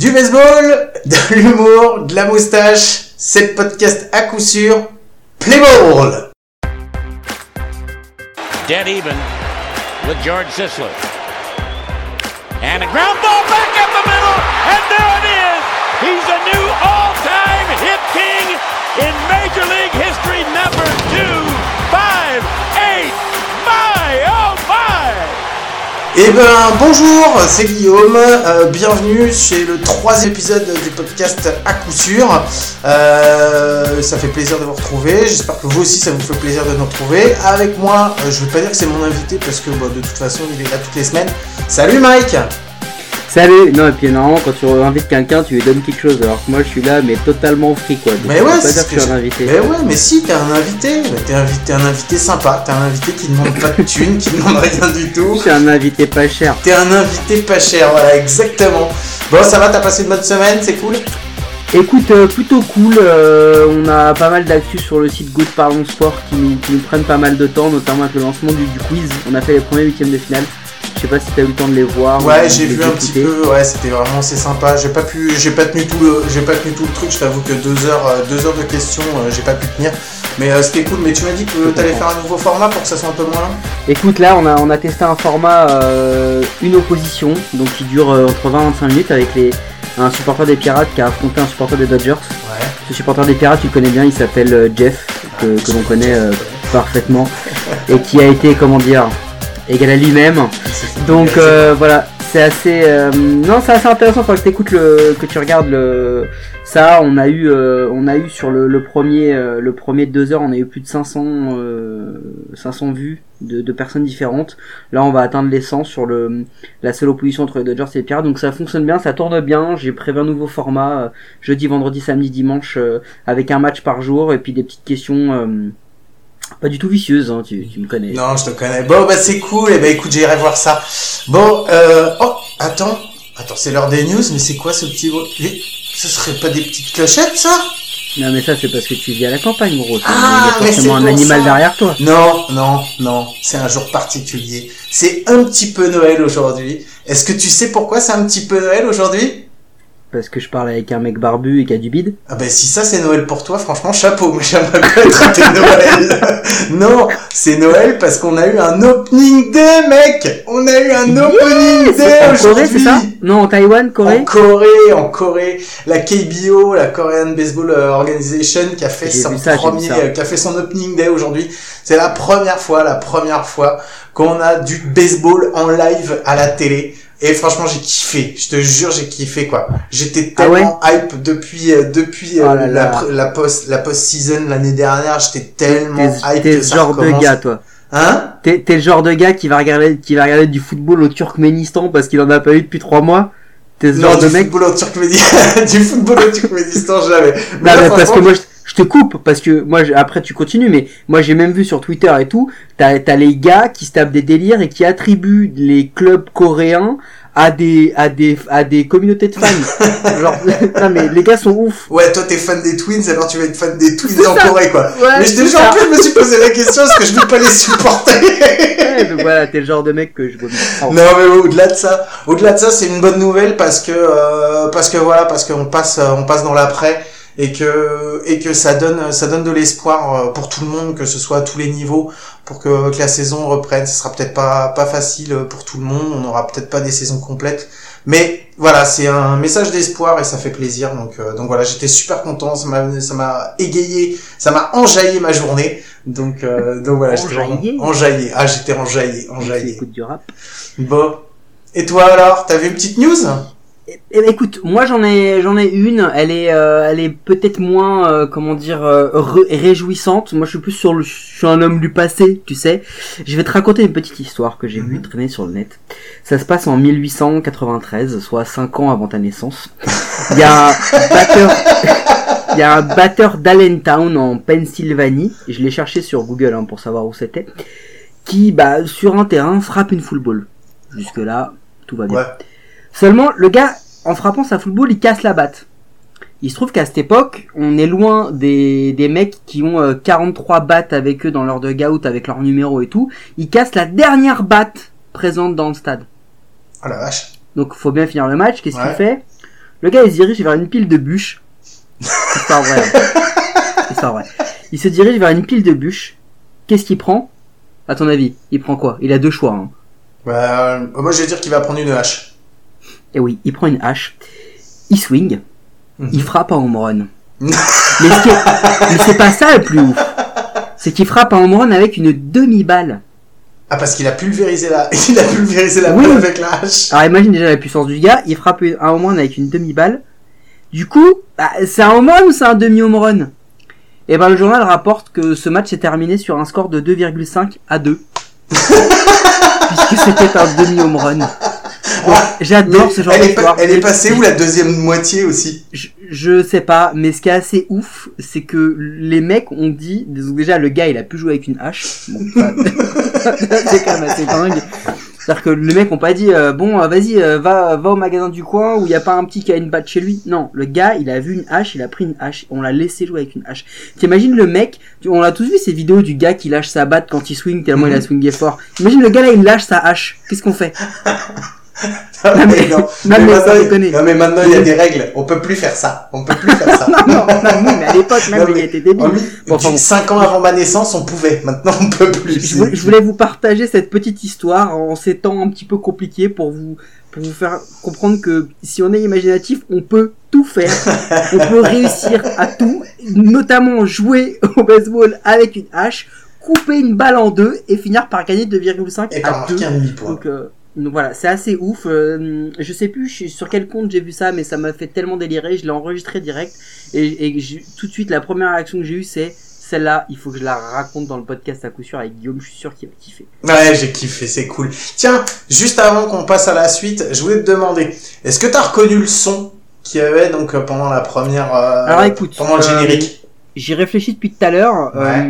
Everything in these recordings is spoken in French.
Du baseball, de l'humour, de la moustache, c'est le podcast à coup sûr Play Ball Dead even with George Sisler. And a ground ball back up the middle, and there it is! He's a new all-time hit king in Major League history, number two, five, eight, my, oh my! Eh ben bonjour, c'est Guillaume, euh, bienvenue chez le troisième épisode du podcast à coup sûr. Euh, ça fait plaisir de vous retrouver, j'espère que vous aussi ça vous fait plaisir de nous retrouver. Avec moi, euh, je vais pas dire que c'est mon invité parce que de toute façon il est là toutes les semaines. Salut Mike Salut Non, et puis normalement, quand tu invites quelqu'un, tu lui donnes quelque chose, alors que moi je suis là, mais totalement free quoi. Donc, Mais ouais, pas c'est dire que je suis un invité. Mais ouais, mais si, t'es un invité, t'es invité, un invité sympa, t'es un invité qui demande pas de thunes, qui demande rien du Je tout. suis un invité pas cher. T'es un invité pas cher, voilà, exactement. Bon, ça va, t'as passé une bonne semaine, c'est cool? Écoute, euh, plutôt cool, euh, on a pas mal d'actu sur le site Good Parlons Sport qui nous, qui nous prennent pas mal de temps, notamment avec le lancement du, du quiz. On a fait les premiers huitièmes de finale. Je sais pas si t'as eu le temps de les voir. Ouais, ou j'ai vu un petit peu, ouais, c'était vraiment, c'est sympa. J'ai pas pu, j'ai pas tenu tout le, j'ai pas tenu tout le truc, je t'avoue que deux heures, euh, deux heures de questions, euh, j'ai pas pu tenir. Mais euh, c'était cool, mais tu m'as dit que t'allais faire un nouveau format pour que ça soit un peu moins long Écoute, là, on a, on a testé un format euh, une opposition, donc qui dure euh, entre 20 et 25 minutes avec les, un supporter des Pirates qui a affronté un supporter des Dodgers. Ouais. Ce supporter des Pirates, tu le connais bien, il s'appelle Jeff, que, que l'on connaît parfaitement, et qui a été, comment dire, égal à lui-même. Donc euh, voilà, c'est assez, euh, non, c'est assez intéressant. Faut que t'écoutes le, que tu regardes le, ça. On a eu, euh, on a eu sur le, le premier, euh, le premier de deux heures, on a eu plus de 500, euh, 500 vues de, de personnes différentes. Là, on va atteindre les 100 sur le, la seule opposition entre les Dodgers et les Pirates. Donc ça fonctionne bien, ça tourne bien. J'ai prévu un nouveau format euh, jeudi, vendredi, samedi, dimanche, euh, avec un match par jour et puis des petites questions. Pas du tout vicieuses, hein, tu, tu me connais. Non, je te connais. Bon, bah c'est cool. Et bah écoute, j'irai voir ça. Bon, euh... oh, attends, attends, c'est l'heure des news. Mais c'est quoi ce petit Ce serait pas des petites clochettes, ça? Non mais ça c'est parce que tu vis à la campagne gros. Ah, Il y a forcément un animal ça. derrière toi. Non, non, non. C'est un jour particulier. C'est un petit peu Noël aujourd'hui. Est-ce que tu sais pourquoi c'est un petit peu Noël aujourd'hui? Parce que je parle avec un mec barbu et qui a du bide. Ah ben si ça c'est Noël pour toi, franchement chapeau, mais j'aimerais pas être tes Noël. non, c'est Noël parce qu'on a eu un opening day, mec. On a eu un opening day en Corée c'est aujourd'hui. ça? Non en Taïwan, Corée En Corée, en Corée, la KBO, la Korean Baseball Organization, qui a fait son ça, premier, euh, qui a fait son opening day aujourd'hui. C'est la première fois, la première fois qu'on a du baseball en live à la télé. Et franchement, j'ai kiffé. Je te jure, j'ai kiffé quoi. J'étais Ah ouais tellement hype depuis euh, depuis euh, Oh là la, là. pr- la post la post season l'année dernière. J'étais tellement hype t'es ça genre de gars toi. Hein? T'es t'es le genre de gars qui va regarder qui va regarder du football au Turkménistan parce qu'il en a pas eu depuis trois mois? T'es ce Non, genre du de mec. football au Turkménistan, du football au Turkménistan, jamais. Non, là, mais parce que moi je, je te coupe parce que moi je- après tu continues mais moi j'ai même vu sur Twitter et tout t'as t'as les gars qui se tapent des délires et qui attribuent les clubs coréens à des à des à des communautés de fans genre non mais les gars sont ouf Ouais, toi t'es fan des Twins, alors tu vas être fan des Twins en ça. Corée, quoi. Ouais, Mais je ça. en plus, je me suis posé la question, est-ce que je peux pas les supporter Ouais, donc voilà t'es le genre de mec que je Oh. Non, mais au-delà de ça, au-delà de ça, c'est une bonne nouvelle parce que, euh, parce que voilà, parce qu'on passe, euh, on passe dans l'après et que, et que ça donne, ça donne de l'espoir euh, pour tout le monde, que ce soit à tous les niveaux, pour que, que la saison reprenne. Ce sera peut-être pas, pas facile pour tout le monde, on n'aura peut-être pas des saisons complètes, mais voilà, c'est un message d'espoir et ça fait plaisir. Donc, euh, donc voilà, j'étais super content, ça m'a, ça m'a égayé, ça m'a enjaillé ma journée. Donc, euh, donc voilà, j'étais Enjaillé enjaillé. Ah, j'étais enjaillé, enjaillé. du rap Bon. Et toi alors, t'avais une petite news? Eh ben, écoute, moi j'en ai j'en ai une. Elle est euh, elle est peut-être moins euh, comment dire euh, réjouissante. Moi je suis plus sur le je suis un homme du passé, tu sais. Je vais te raconter une petite histoire que j'ai vue Mhm. traîner sur le net. Ça se passe en 1893, soit 5 ans avant ta naissance. Il y a un batteur il y a un batteur d'Allentown en Pennsylvanie. Je l'ai cherché sur Google hein, pour savoir où c'était. Qui bah sur un terrain frappe une full ball. Jusque là tout va bien. Ouais. Seulement, le gars, en frappant sa football, il casse la batte. Il se trouve qu'à cette époque, on est loin des, des mecs qui ont euh, 43 battes avec eux dans leur dugout, avec leur numéro et tout. Il casse la dernière batte présente dans le stade. Oh la vache. Donc faut bien finir le match. Qu'est-ce Ouais. qu'il fait? Le gars il se dirige vers une pile de bûches. Histoire vraie. hein. Histoire vraie. Il se dirige vers une pile de bûches. Qu'est-ce qu'il prend? À ton avis, il prend quoi? Il a deux choix. Hein. Bah, euh, moi, je vais dire qu'il va prendre une hache. Et oui, il prend une hache. Il swing. Mhm. Il frappe un home run. mais ce qui est- mais c'est pas ça le plus ouf. C'est qu'il frappe un home run avec une demi-balle. Ah, parce qu'il a pulvérisé la, il a pulvérisé la Oui. balle avec la hache. Alors imagine déjà la puissance du gars, il frappe un home run avec une demi-balle. Du coup, bah, c'est un home run ou c'est un demi-home run Et ben le journal rapporte que ce match s'est terminé sur un score de 2,5 à 2. Puisque c'était un demi-home run. Ah, J'adore ce genre elle est, d'histoire. pas- elle est passée où la deuxième moitié aussi? Je, je sais pas, mais ce qui est assez ouf, c'est que les mecs ont dit, déjà le gars il a pu jouer avec une hache. Bon, c'est quand même assez dingue. C'est-à-dire que les mecs ont pas dit euh, bon euh, vas-y euh, va va au magasin du coin où il y a pas un petit qui a une batte chez lui. Non, le gars il a vu une hache, il a pris une hache, on l'a laissé jouer avec une hache. T'imagines le mec, on a tous vu ces vidéos du gars qui lâche sa batte quand il swing tellement il a swingé fort. Imagine le gars là il lâche sa hache. Qu'est-ce qu'on fait? Non, mais- non, non, mais mais maintenant, il- déconner. non, mais maintenant, il y a des règles. On peut plus faire ça. On peut plus faire ça. Non non, non, mais à l'époque même il était débile. Bon, enfin, bon. 5 ans avant ma naissance, on pouvait. Maintenant, on peut plus. je, voulais, je voulais vous partager cette petite histoire en ces temps un petit peu compliqués pour vous pour vous faire comprendre que si on est imaginatif, on peut tout faire. on peut réussir à tout, notamment jouer au baseball avec une hache, couper une balle en deux et finir par gagner 2,5 Et par à 2. marquer un demi-point. Donc, euh, donc voilà, c'est assez ouf. Euh, je sais plus je- sur quel compte j'ai vu ça, mais ça m'a fait tellement délirer. Je l'ai enregistré direct et, tout de suite la première réaction que j'ai eue c'est celle-là. Il faut que je la raconte dans le podcast à coup sûr avec Guillaume. Je suis sûr qu'il va kiffer. Ouais, j'ai kiffé, c'est cool. Tiens, juste avant qu'on passe à la suite, je voulais te demander, est-ce que t'as reconnu le son qu'il y avait donc euh, pendant la première, euh, Alors, écoute, pendant le euh, générique? J'y réfléchis depuis tout à l'heure. Ouais.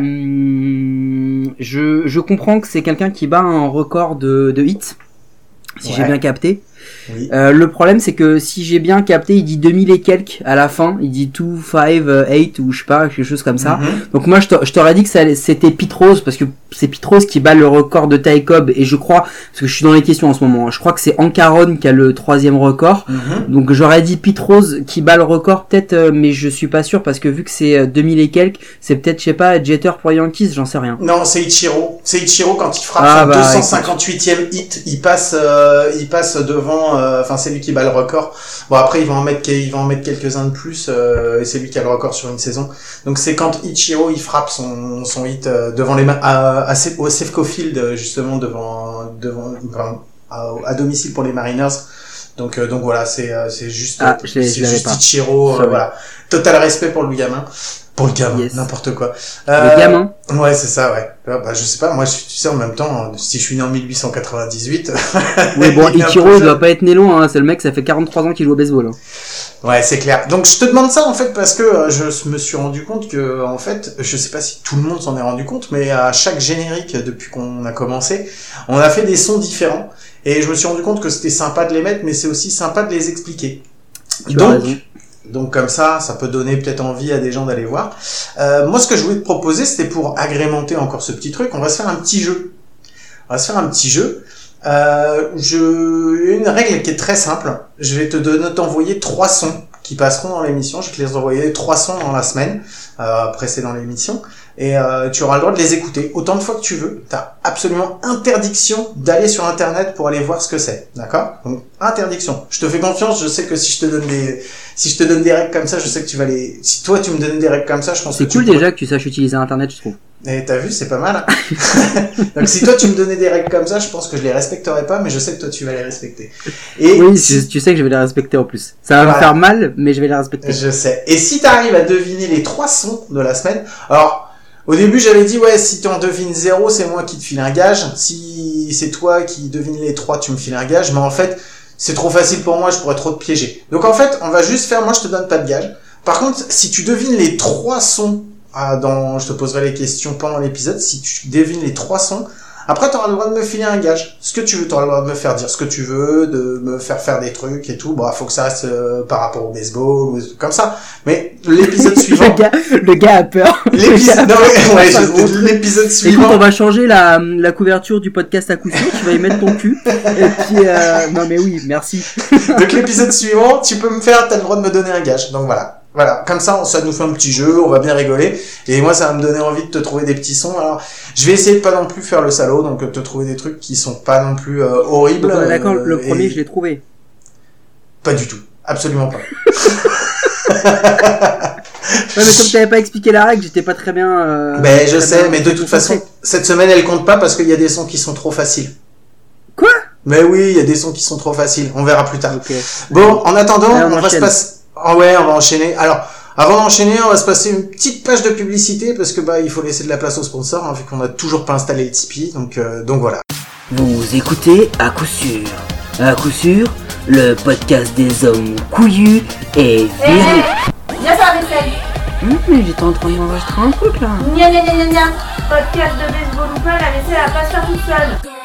Je, je comprends que c'est quelqu'un qui bat un record de, de hits, si Ouais. j'ai bien capté. Oui. Euh, le problème, c'est que si j'ai bien capté, il dit 2000 et quelques à la fin. Il dit 2, 5, 8 ou je sais pas, quelque chose comme ça. Mhm. Donc moi, je t'a- je t'aurais dit que c'était Pitrose, parce que c'est Pitrose qui bat le record de Ty Cobb, et je crois, parce que je suis dans les questions en ce moment, hein, je crois que c'est Ancaron qui a le troisième record. Mhm. Donc j'aurais dit Pitrose qui bat le record peut-être, euh, mais je suis pas sûr, parce que vu que c'est euh, 2000 et quelques, c'est peut-être, je sais pas, Jeter pour Yankees, j'en sais rien. Non, c'est Ichiro. C'est Ichiro quand il frappe Ah, son bah, 258e hit, il passe, euh, il passe devant. euh, Enfin, c'est lui qui bat le record. Bon, après, il va en mettre, il va en mettre quelques-uns de plus, euh, et c'est lui qui a le record sur une saison. Donc, c'est quand Ichiro il frappe son, son hit euh, devant les mains à, Se- au Sefco Field, euh, justement devant, devant, enfin, à, à domicile pour les Mariners. Donc, euh, donc voilà, c'est, euh, c'est juste, Ah, c'est juste. Ichiro, euh, voilà. Total respect pour le gamin. Pour le gamin, Yes. n'importe quoi. Le Euh, gamin, Ouais, c'est ça, ouais. Ah, Bah, je sais pas, moi, je- tu sais, en même temps, si je suis né en 1898. oui bon, Ichiro il doit pas être né loin, hein, c'est le mec, ça fait 43 ans qu'il joue au baseball. hein. Ouais, c'est clair. Donc, je te demande ça, en fait, parce que euh, je me suis rendu compte que, en fait, je sais pas si tout le monde s'en est rendu compte, mais à chaque générique, depuis qu'on a commencé, on a fait des sons différents. Et je me suis rendu compte que c'était sympa de les mettre, mais c'est aussi sympa de les expliquer. Tu Donc. Donc comme ça, ça peut donner peut-être envie à des gens d'aller voir. Euh, moi, ce que je voulais te proposer, c'était pour agrémenter encore ce petit truc, on va se faire un petit jeu. On va se faire un petit jeu. Euh, je... Une règle qui est très simple. Je vais te donner, t'envoyer trois sons qui passeront dans l'émission. Je vais te les envoyer trois sons dans la semaine euh, précédant l'émission. Et euh, tu auras le droit de les écouter autant de fois que tu veux. Tu as absolument interdiction d'aller sur Internet pour aller voir ce que c'est. D'accord? Donc, interdiction. Je te fais confiance. Je sais que si je te donne des, si je te donne des règles comme ça, je sais que tu vas les... Si toi, tu me donnes des règles comme ça, je pense que C'est tu cool pourrais- déjà que tu saches utiliser internet, je trouve. et t'as vu, c'est pas mal. Donc si toi tu me donnais des règles comme ça, je pense que je les respecterais pas, mais je sais que toi tu vas les respecter. Et Oui, si- tu, tu sais que je vais les respecter en plus. Ça va Voilà. me faire mal, mais je vais les respecter. je sais. Et si t'arrives à deviner les trois sons de la semaine, alors au début j'avais dit ouais si tu en devines zéro, c'est moi qui te file un gage. Si c'est toi qui devines les trois, tu me files un gage. Mais en fait c'est trop facile pour moi, je pourrais trop te piéger. Donc en fait on va juste faire, moi je te donne pas de gage. Par contre si tu devines les trois sons ah, dans, je te poserai les questions pendant l'épisode. Si tu devines les trois sons, Après, tu auras le droit de me filer un gage. Ce que tu veux, tu auras le droit de me faire dire ce que tu veux, de me faire faire des trucs et tout. Bon, faut que ça reste euh, par rapport au baseball, ou comme ça. Mais l'épisode suivant... le, gars, le gars a peur. L'épisode non, ouais, je- l'épisode Écoute, suivant... on va changer la, la couverture du podcast à coup sûr, tu vas y mettre ton cul. Et puis, euh, non mais oui, merci. Donc l'épisode suivant, tu peux me faire, t'as le droit de me donner un gage. Donc voilà. Voilà, comme ça, ça nous fait un petit jeu, on va bien rigoler. Et moi, ça va me donner envie de te trouver des petits sons. Alors, je vais essayer de pas non plus faire le salaud, donc euh, te trouver des trucs qui sont pas non plus euh, horribles. Donc, on est d'accord, euh, le premier, et- je l'ai trouvé. Pas du tout. Absolument pas. Ouais, mais comme tu pas expliqué la règle, j'étais pas très bien. Euh, ben, je sais, mais de toute façon, cette semaine, elle compte pas parce qu'il y a des sons qui sont trop faciles. Quoi? Mais oui, il y a des sons qui sont trop faciles. On verra plus tard. Ok. Bon, en attendant, Allez, on on, va se passer. Ah ouais, on va enchaîner. Alors, avant d'enchaîner, on va se passer une petite page de publicité parce que bah il faut laisser de la place aux sponsors hein, vu qu'on a toujours pas installé le Tipeee. Donc euh, donc voilà. Vous écoutez à coup sûr. À coup sûr, le podcast des hommes couillus et virils. Viens faire la vaisselle. Hum, mais j'étais en train d'enregistrer un truc là. Gna gna gna gna gna. Podcast de baseball ou pas, la vaisselle elle va pas faire toute seule.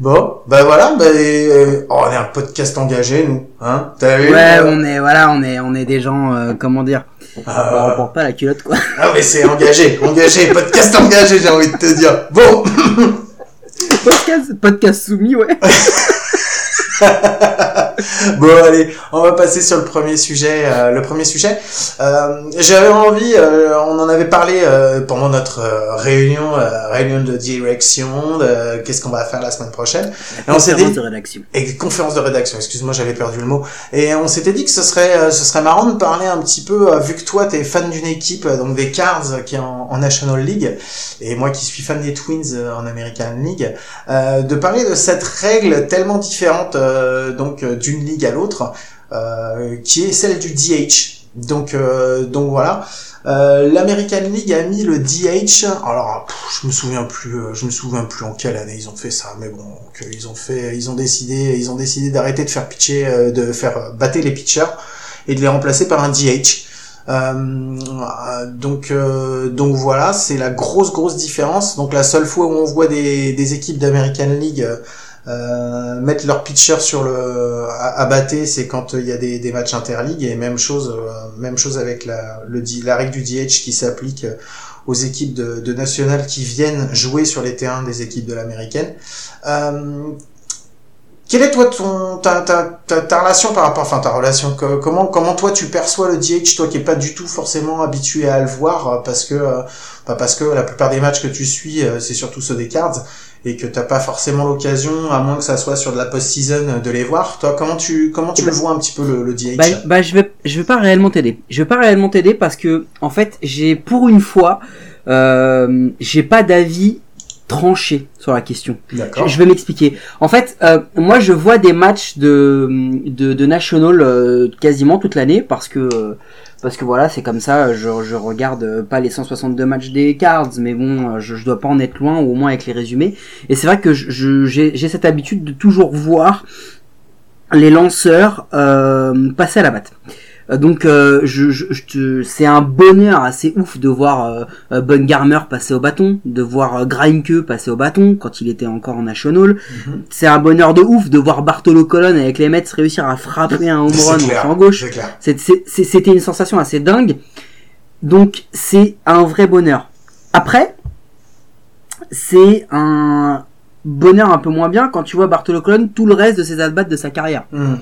Bon, bah voilà, bah, euh, oh, on est un podcast engagé nous, hein. T'as vu Ouais, euh, on est, voilà, on est, on est des gens, euh, comment dire, Ah. on porte pas la culotte quoi. Ah mais c'est engagé, engagé, podcast engagé, j'ai envie de te dire. Bon, podcast, podcast soumis, ouais. bon allez, on va passer sur le premier sujet. euh, le premier sujet, euh, j'avais envie, euh, on en avait parlé euh, pendant notre euh, réunion, euh, réunion de direction, de qu'est-ce qu'on va faire la semaine prochaine. Et on Conférence dit, de rédaction. et conférence de rédaction, excuse-moi, j'avais perdu le mot. Et on s'était dit que ce serait, euh, ce serait marrant de parler un petit peu, vu que toi t'es fan d'une équipe, donc des Cards qui est en, en National League, et moi qui suis fan des Twins euh, en American League, euh, de parler de cette règle tellement différente euh, donc euh, d'une ligue à l'autre, euh, qui est celle du DH. Donc euh, voilà. Euh, L'American League a mis le DH. Alors, je me souviens plus. euh, je me souviens plus en quelle année ils ont fait ça. Mais bon, ils ont fait, ils ont décidé, ils ont décidé d'arrêter de faire pitcher, euh, de faire euh, battre les pitchers et de les remplacer par un DH. Euh, euh, donc euh, voilà, c'est la grosse grosse différence. Donc la seule fois où on voit des équipes d'American League euh, euh, mettre leur pitcher sur le à, à battre, c'est quand il y a des, des matchs interligues et même chose euh, même chose avec la le la règle du DH qui s'applique euh, aux équipes de, de nationales qui viennent jouer sur les terrains des équipes de l'américaine. Euh, quelle est toi ton ta, ta, ta, ta relation par rapport enfin ta relation co- comment comment toi tu perçois le DH toi qui est pas du tout forcément habitué à le voir euh, parce que euh, bah, parce que la plupart des matchs que tu suis euh, c'est surtout ceux des Cards et que t'as pas forcément l'occasion à moins que ça soit sur de la post-season de les voir toi comment tu comment tu Eh le ben, vois un petit peu le, le DH Bah, bah, je vais, je vais pas réellement t'aider. Je vais pas réellement t'aider parce que, en fait, j'ai, pour une fois, euh, j'ai pas d'avis tranché sur la question. d'accord Je, je vais m'expliquer. En fait, euh, moi, je vois des matchs de de, de national euh, quasiment toute l'année parce que euh, parce que voilà, c'est comme ça. Je, je regarde euh, pas les 162 matchs des Cards, mais bon, euh, je, je dois pas en être loin, ou au moins avec les résumés. Et c'est vrai que j'ai cette habitude de toujours voir les lanceurs euh, passer à la batte. Euh, Donc euh, je, je, je c'est un bonheur assez ouf de voir euh, euh, Bungarmer passer au bâton, de voir euh, passer au bâton quand il était encore en national. Mhm. C'est un bonheur de ouf de voir Bartolo Colon avec les Mets réussir à frapper un home run clair, en gauche. C'était une sensation assez dingue. Donc c'est un vrai bonheur. Après, c'est un bonheur un peu moins bien quand tu vois Bartolo Colon tout le reste de ses at de sa carrière. Mhm.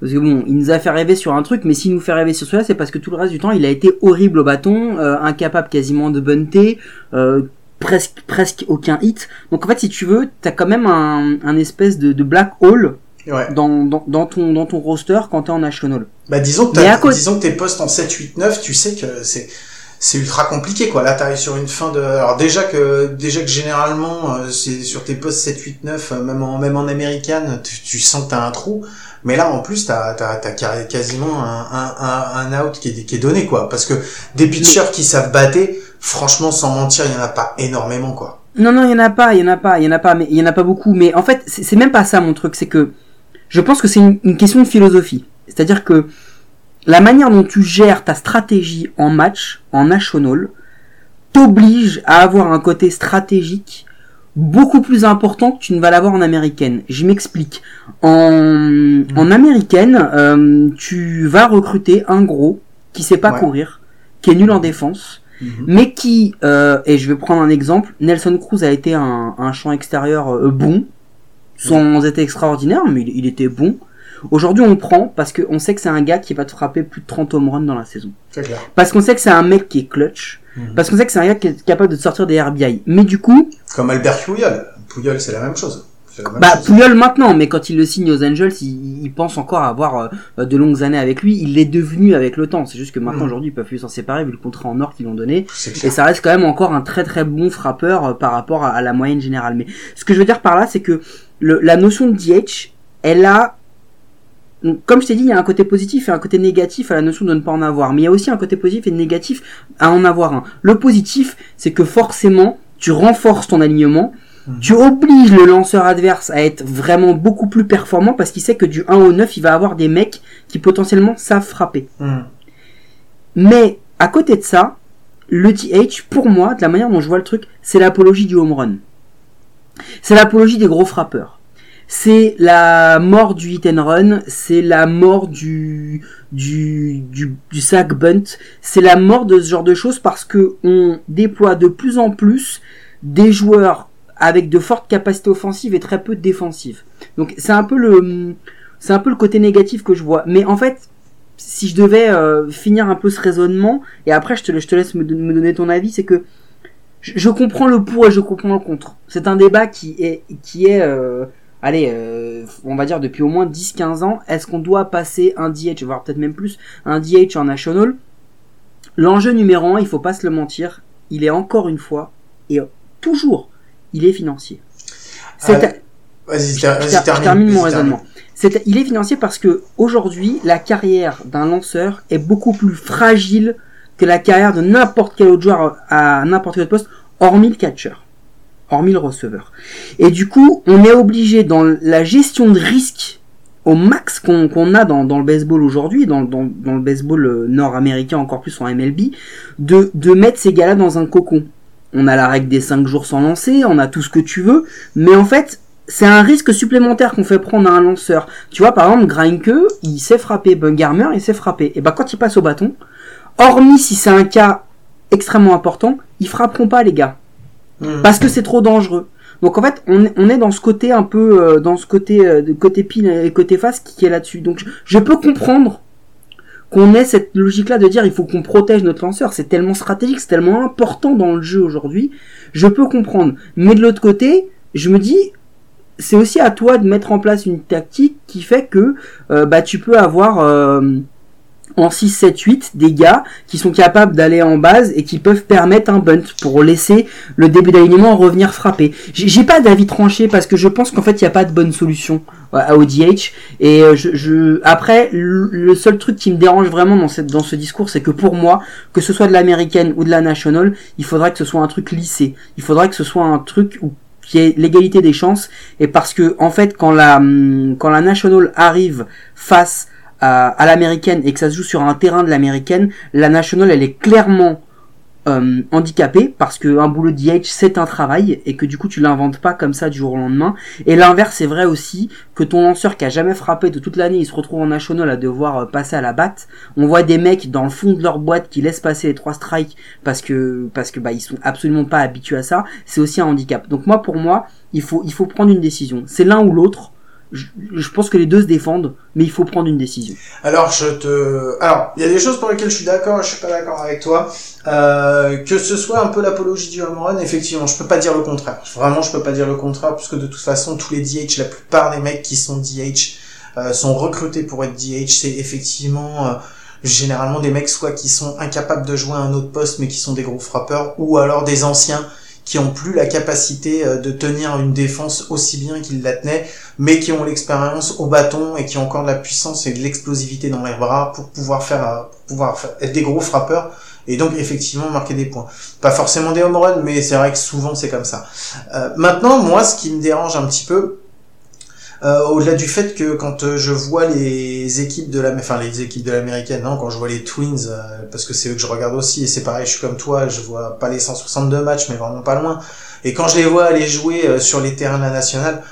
Parce que bon, il nous a fait rêver sur un truc, mais s'il nous fait rêver sur cela, c'est parce que tout le reste du temps, il a été horrible au bâton, euh, incapable quasiment de bunter, euh, presque presque aucun hit. Donc en fait, si tu veux, t'as quand même un, un espèce de, de black hole ouais dans, dans, dans ton dans ton roster quand t'es en national. Bah disons que disons que tes postes en 7 8 9, tu sais que c'est c'est ultra compliqué quoi. Là t'arrives sur une fin de alors déjà que déjà que généralement euh, c'est sur tes postes 7 8 9 euh, même en même en américaine, tu, tu sens que t'as un trou. Mais là en plus t'as t'as t'as carré- quasiment un un un, out qui est qui est donné quoi parce que des pitchers qui savent battre franchement sans mentir, il y en a pas énormément quoi. Non, non, il y en a pas, il y en a pas, il y en a pas, mais il y en a pas beaucoup. Mais en fait, c'est c'est même pas ça mon truc, c'est que je pense que c'est une, une question de philosophie. C'est-à-dire que la manière dont tu gères ta stratégie en match, en national, t'oblige à avoir un côté stratégique beaucoup plus important que tu ne vas l'avoir en américaine. Je m'explique. En, en américaine, euh, tu vas recruter un gros qui sait pas Ouais. courir, qui est nul en défense, Mhm. mais qui, euh, et je vais prendre un exemple, Nelson Cruz a été un, un champ extérieur euh, bon, sans être extraordinaire, mais il, il était bon. Aujourd'hui, on prend parce qu'on sait que c'est un gars qui va te frapper plus de 30 home runs dans la saison. Clair. Parce qu'on sait que c'est un mec qui est clutch. Mhm. Parce qu'on sait que c'est un gars qui est capable de te sortir des RBI. Mais du coup, Comme Albert Puyol. Puyol, c'est la même chose. La même bah chose. Puyol maintenant, mais quand il le signe aux Angels, il, il pense encore avoir euh, de longues années avec lui. Il l'est devenu avec le temps. C'est juste que maintenant, Mhm. aujourd'hui, ils peuvent plus s'en séparer vu le contrat en or qu'ils l'ont donné. Et ça reste quand même encore un très très bon frappeur euh, par rapport à, à la moyenne générale. Mais ce que je veux dire par là, c'est que le, la notion de DH, elle a, comme je t'ai dit, il y a un côté positif et un côté négatif à la notion de ne pas en avoir. Mais il y a aussi un côté positif et négatif à en avoir un. Le positif, c'est que forcément, tu renforces ton alignement. Mhm. Tu obliges le lanceur adverse à être vraiment beaucoup plus performant parce qu'il sait que du 1 au 9, il va avoir des mecs qui potentiellement savent frapper. Mhm. Mais à côté de ça, le DH, pour moi, de la manière dont je vois le truc, c'est l'apologie du home run. C'est l'apologie des gros frappeurs. C'est la mort du hit and run, c'est la mort du du du, du bunt, c'est la mort de ce genre de choses parce que on déploie de plus en plus des joueurs avec de fortes capacités offensives et très peu défensives. Donc c'est un peu le c'est un peu le côté négatif que je vois. Mais en fait, si je devais euh, finir un peu ce raisonnement, et après je te, je te laisse me, me donner ton avis, c'est que je, je comprends le pour et je comprends le contre. C'est un débat qui est, qui est euh, allez, euh, on va dire depuis au moins 10-15 ans, est-ce qu'on doit passer un DH, voire peut-être même plus, un DH en national? L'enjeu numéro un, il faut pas se le mentir, il est encore une fois, et toujours, il est financier. Ah, Vas-y, ter- je, vas-y, ter- je termine. termine mon raisonnement. Il est financier parce que aujourd'hui, la carrière d'un lanceur est beaucoup plus fragile que la carrière de n'importe quel autre joueur à n'importe quel poste, hormis le catcher, hormis le receveur. Et du coup, on est obligé dans la gestion de risque au max qu'on a dans, le baseball aujourd'hui, dans, le baseball euh, nord-américain, encore plus en MLB, de, mettre ces gars-là dans un cocon. On a la règle des 5 jours sans lancer, on a tout ce que tu veux, mais en fait, c'est un risque supplémentaire qu'on fait prendre à un lanceur. Tu vois, par exemple, Greinke, il sait frapper, Bungarmer, il sait frapper. Et ben quand il passe au bâton, hormis si c'est un cas extrêmement important, ils frapperont pas les gars Mhm. parce que c'est trop dangereux. Donc en fait, on, est dans ce côté un peu, euh, dans ce côté euh, côté pile et côté face qui, est là-dessus. Donc je, je peux comprendre qu'on ait cette logique-là de dire il faut qu'on protège notre lanceur. C'est tellement stratégique, c'est tellement important dans le jeu aujourd'hui. Je peux comprendre. Mais de l'autre côté, je me dis c'est aussi à toi de mettre en place une tactique qui fait que euh, bah tu peux avoir euh, en 6, 7, 8 des gars qui sont capables d'aller en base et qui peuvent permettre un bunt pour laisser le début d'alignement revenir frapper. J'ai pas d'avis tranché parce que je pense qu'en fait il n'y a pas de bonne solution à ODH et euh, je, après le seul truc qui me dérange vraiment dans ce discours c'est que pour moi que ce soit de l'américaine ou de la national il faudrait que ce soit un truc lissé. Il faudrait que ce soit un truc où qui est l'égalité des chances. Et parce que en fait quand la hum, quand la national arrive face à, à l'américaine et que ça se joue sur un terrain de l'américaine la national elle est clairement euh, handicapée parce que un boulot DH c'est un travail et que du coup tu l'inventes pas comme ça du jour au lendemain. Et l'inverse c'est vrai aussi que ton lanceur qui a jamais frappé de toute l'année il se retrouve en national à devoir euh, passer à la batte. On voit des mecs dans le fond de leur boîte qui laissent passer les trois strikes parce que parce que bah ils sont absolument pas habitués à ça. C'est aussi un handicap. Donc moi pour moi il faut il faut prendre une décision. C'est l'un ou l'autre je, je pense que les deux se défendent mais il faut prendre une décision Alors, je te... Alors, il y a des choses pour lesquelles je suis d'accord je suis pas d'accord avec toi. Euh, que ce soit un peu l'apologie du home run, effectivement, je peux pas dire le contraire. Vraiment, je peux pas dire le contraire, puisque de toute façon, tous les DH, la plupart des mecs qui sont DH euh, sont recrutés pour être DH. C'est effectivement... euh, généralement des mecs soit qui sont incapables de jouer à un autre poste mais qui sont des gros frappeurs ou alors des anciens qui ont plus la capacité euh, de tenir une défense aussi bien qu'ils la tenaient mais qui ont l'expérience au bâton et qui ont encore de la puissance et de l'explosivité dans les bras pour pouvoir faire, euh, pouvoir être des gros frappeurs et donc effectivement marquer des points. Pas forcément des home runs, mais c'est vrai que souvent c'est comme ça. Euh, maintenant, moi, ce qui me dérange un petit peu, Euh, au-delà du fait que quand euh, je vois les équipes de la, enfin les équipes de l'américaine, non, quand je vois les Twins, euh, parce que c'est eux que je regarde aussi, et c'est pareil, je suis comme toi, je vois pas les 162 matchs, mais vraiment pas loin. Et quand je les vois aller jouer euh, sur les terrains de la nationale,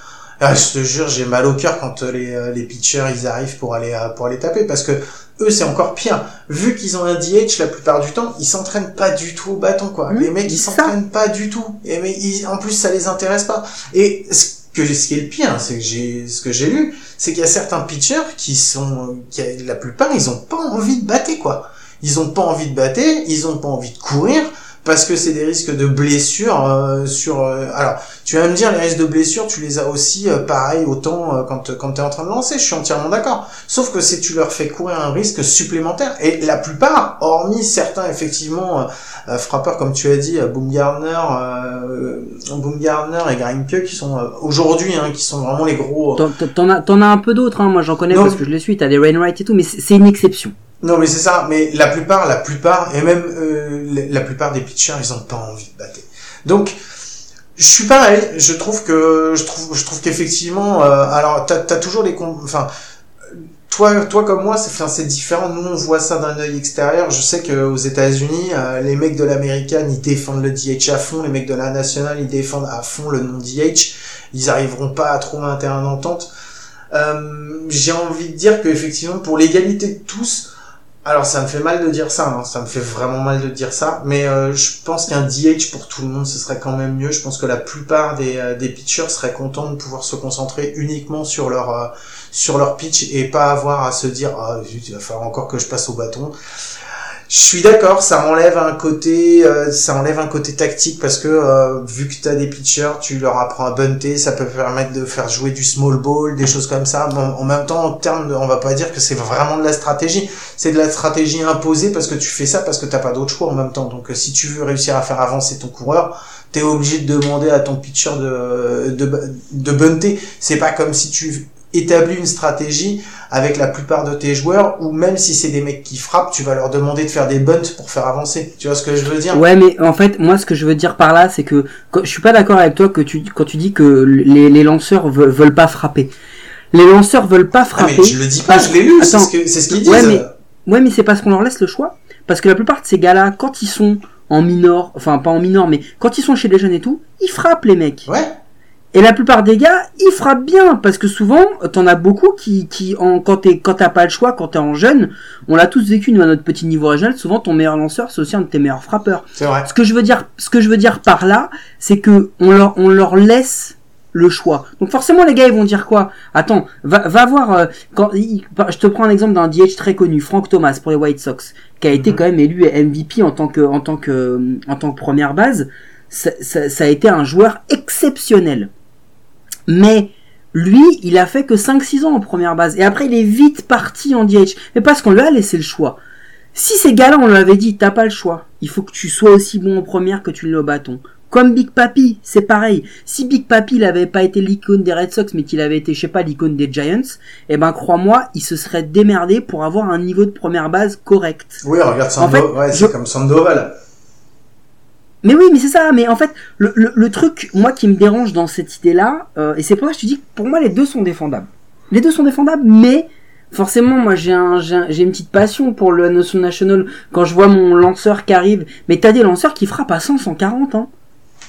ah, je te jure, j'ai mal au cœur quand euh, les, euh, les pitchers ils arrivent pour aller pour aller taper, parce que eux c'est encore pire. Vu qu'ils ont un DH la plupart du temps, ils s'entraînent pas du tout au bâton quoi. Mmh, les mecs ils s'entraînent pas du tout. Et mais ils- en plus ça les intéresse pas. Et ce que ce qui est le pire, c'est que j'ai ce que j'ai lu, c'est qu'il y a certains pitchers qui sont qui la plupart ils ont pas envie de battre quoi. Ils ont pas envie de battre, ils ont pas envie de courir parce que c'est des risques de blessures euh, sur euh, alors tu vas me dire les risques de blessures tu les as aussi euh, pareil autant euh, quand quand tu es en train de lancer je suis entièrement d'accord sauf que c'est tu leur fais courir un risque supplémentaire et la plupart hormis certains effectivement euh, euh, frappeurs comme tu as dit euh, Baumgartner euh, Baumgartner et Greinke qui sont euh, aujourd'hui hein, qui sont vraiment les gros T'en- as, t'en as un peu d'autres, hein. moi j'en connais Non. parce que je les suis, t'as des Rainwright et tout, mais c'est une exception. Non, mais c'est ça. Mais la plupart, la plupart, et même euh, la plupart des pitchers, ils ont pas envie de battre. Donc, je suis pareil. Je trouve que je trouve, je trouve qu'effectivement, euh, alors t'as as toujours les, enfin, toi, toi comme moi, c'est, c'est différent. Nous, on voit ça d'un œil extérieur. Je sais que aux États-Unis, euh, les mecs de l'américaine, ils défendent le DH à fond. Les mecs de la nationale, ils défendent à fond le non DH. Ils arriveront pas à trouver un terrain d'entente. Euh, j'ai envie de dire que effectivement, pour l'égalité de tous, alors ça me fait mal de dire ça, hein, ça me fait vraiment mal de dire ça, mais euh, je pense qu'un DH pour tout le monde ce serait quand même mieux. Je pense que la plupart des, euh, des pitchers seraient contents de pouvoir se concentrer uniquement sur leur euh, sur leur pitch et pas avoir à se dire ah il va falloir encore que je passe au bâton. Je suis d'accord, ça enlève un côté, euh, ça enlève un côté tactique parce que euh, vu que tu as des pitchers, tu leur apprends à bunter, ça peut permettre de faire jouer du small ball, des choses comme ça. Bon, en même temps, en termes de, on va pas dire que c'est vraiment de la stratégie, c'est de la stratégie imposée parce que tu fais ça parce que t'as pas d'autre choix en même temps. Donc euh, si tu veux réussir à faire avancer ton coureur, t'es obligé de demander à ton pitcher de de, de bunter. C'est pas comme si tu établis une stratégie avec la plupart de tes joueurs ou même si c'est des mecs qui frappent, tu vas leur demander de faire des bunts pour faire avancer. Tu vois ce que je veux dire? Ouais, mais en fait, moi, ce que je veux dire par là, c'est que quand- je suis pas d'accord avec toi que tu, quand tu dis que les, les lanceurs veulent, veulent pas frapper. Les lanceurs veulent pas Ah, frapper. mais je le dis pas, je l'ai lu, c'est ce c'est ce qu'ils disent. Ouais, mais- Ouais, mais c'est parce qu'on leur laisse le choix. Parce que la plupart de ces gars-là, quand ils sont en minor, enfin pas en minor, mais quand ils sont chez les jeunes et tout, ils frappent les mecs. Ouais. Et la plupart des gars, ils frappent bien, parce que souvent, t'en as beaucoup qui, qui en, quand t'es, quand t'as pas le choix, quand t'es en jeune, on l'a tous vécu, nous, à notre petit niveau régional, souvent ton meilleur lanceur, c'est aussi un de tes meilleurs frappeurs. C'est vrai. Ce que je veux dire, ce que je veux dire par là, c'est que on leur, on leur laisse le choix. Donc forcément, les gars, ils vont dire quoi? Attends, va, va voir. euh, quand, il- je te prends un exemple d'un DH très connu, Frank Thomas pour les White Sox, qui a été Mhm. quand même élu MVP en tant que, en tant que, en tant que première base. Ça, ça, ça a été un joueur exceptionnel. Mais lui, il a fait que 5-6 ans en première base. Et après, il est vite parti en DH. Mais parce qu'on lui a laissé le choix. Si ces gars-là, on lui avait dit, t'as pas le choix. Il faut que tu sois aussi bon en première que tu l'es au bâton. Comme Big Papi, c'est pareil. Si Big Papi n'avait pas été l'icône des Red Sox, mais qu'il avait été, je sais pas, l'icône des Giants, eh ben, crois-moi, il se serait démerdé pour avoir un niveau de première base correct. Oui, regarde En Sando, fait, ouais, je- c'est comme Sandoval. Mais oui, mais c'est ça. Mais en fait, le, le, le truc, moi, qui me dérange dans cette idée-là, euh, et c'est pour ça que je te dis que pour moi, les deux sont défendables. Les deux sont défendables, mais forcément, moi, j'ai un, j'ai un- une petite passion pour le Notion National quand je vois mon lanceur qui arrive. Mais t'as des lanceurs qui frappent à 100, 140, hein.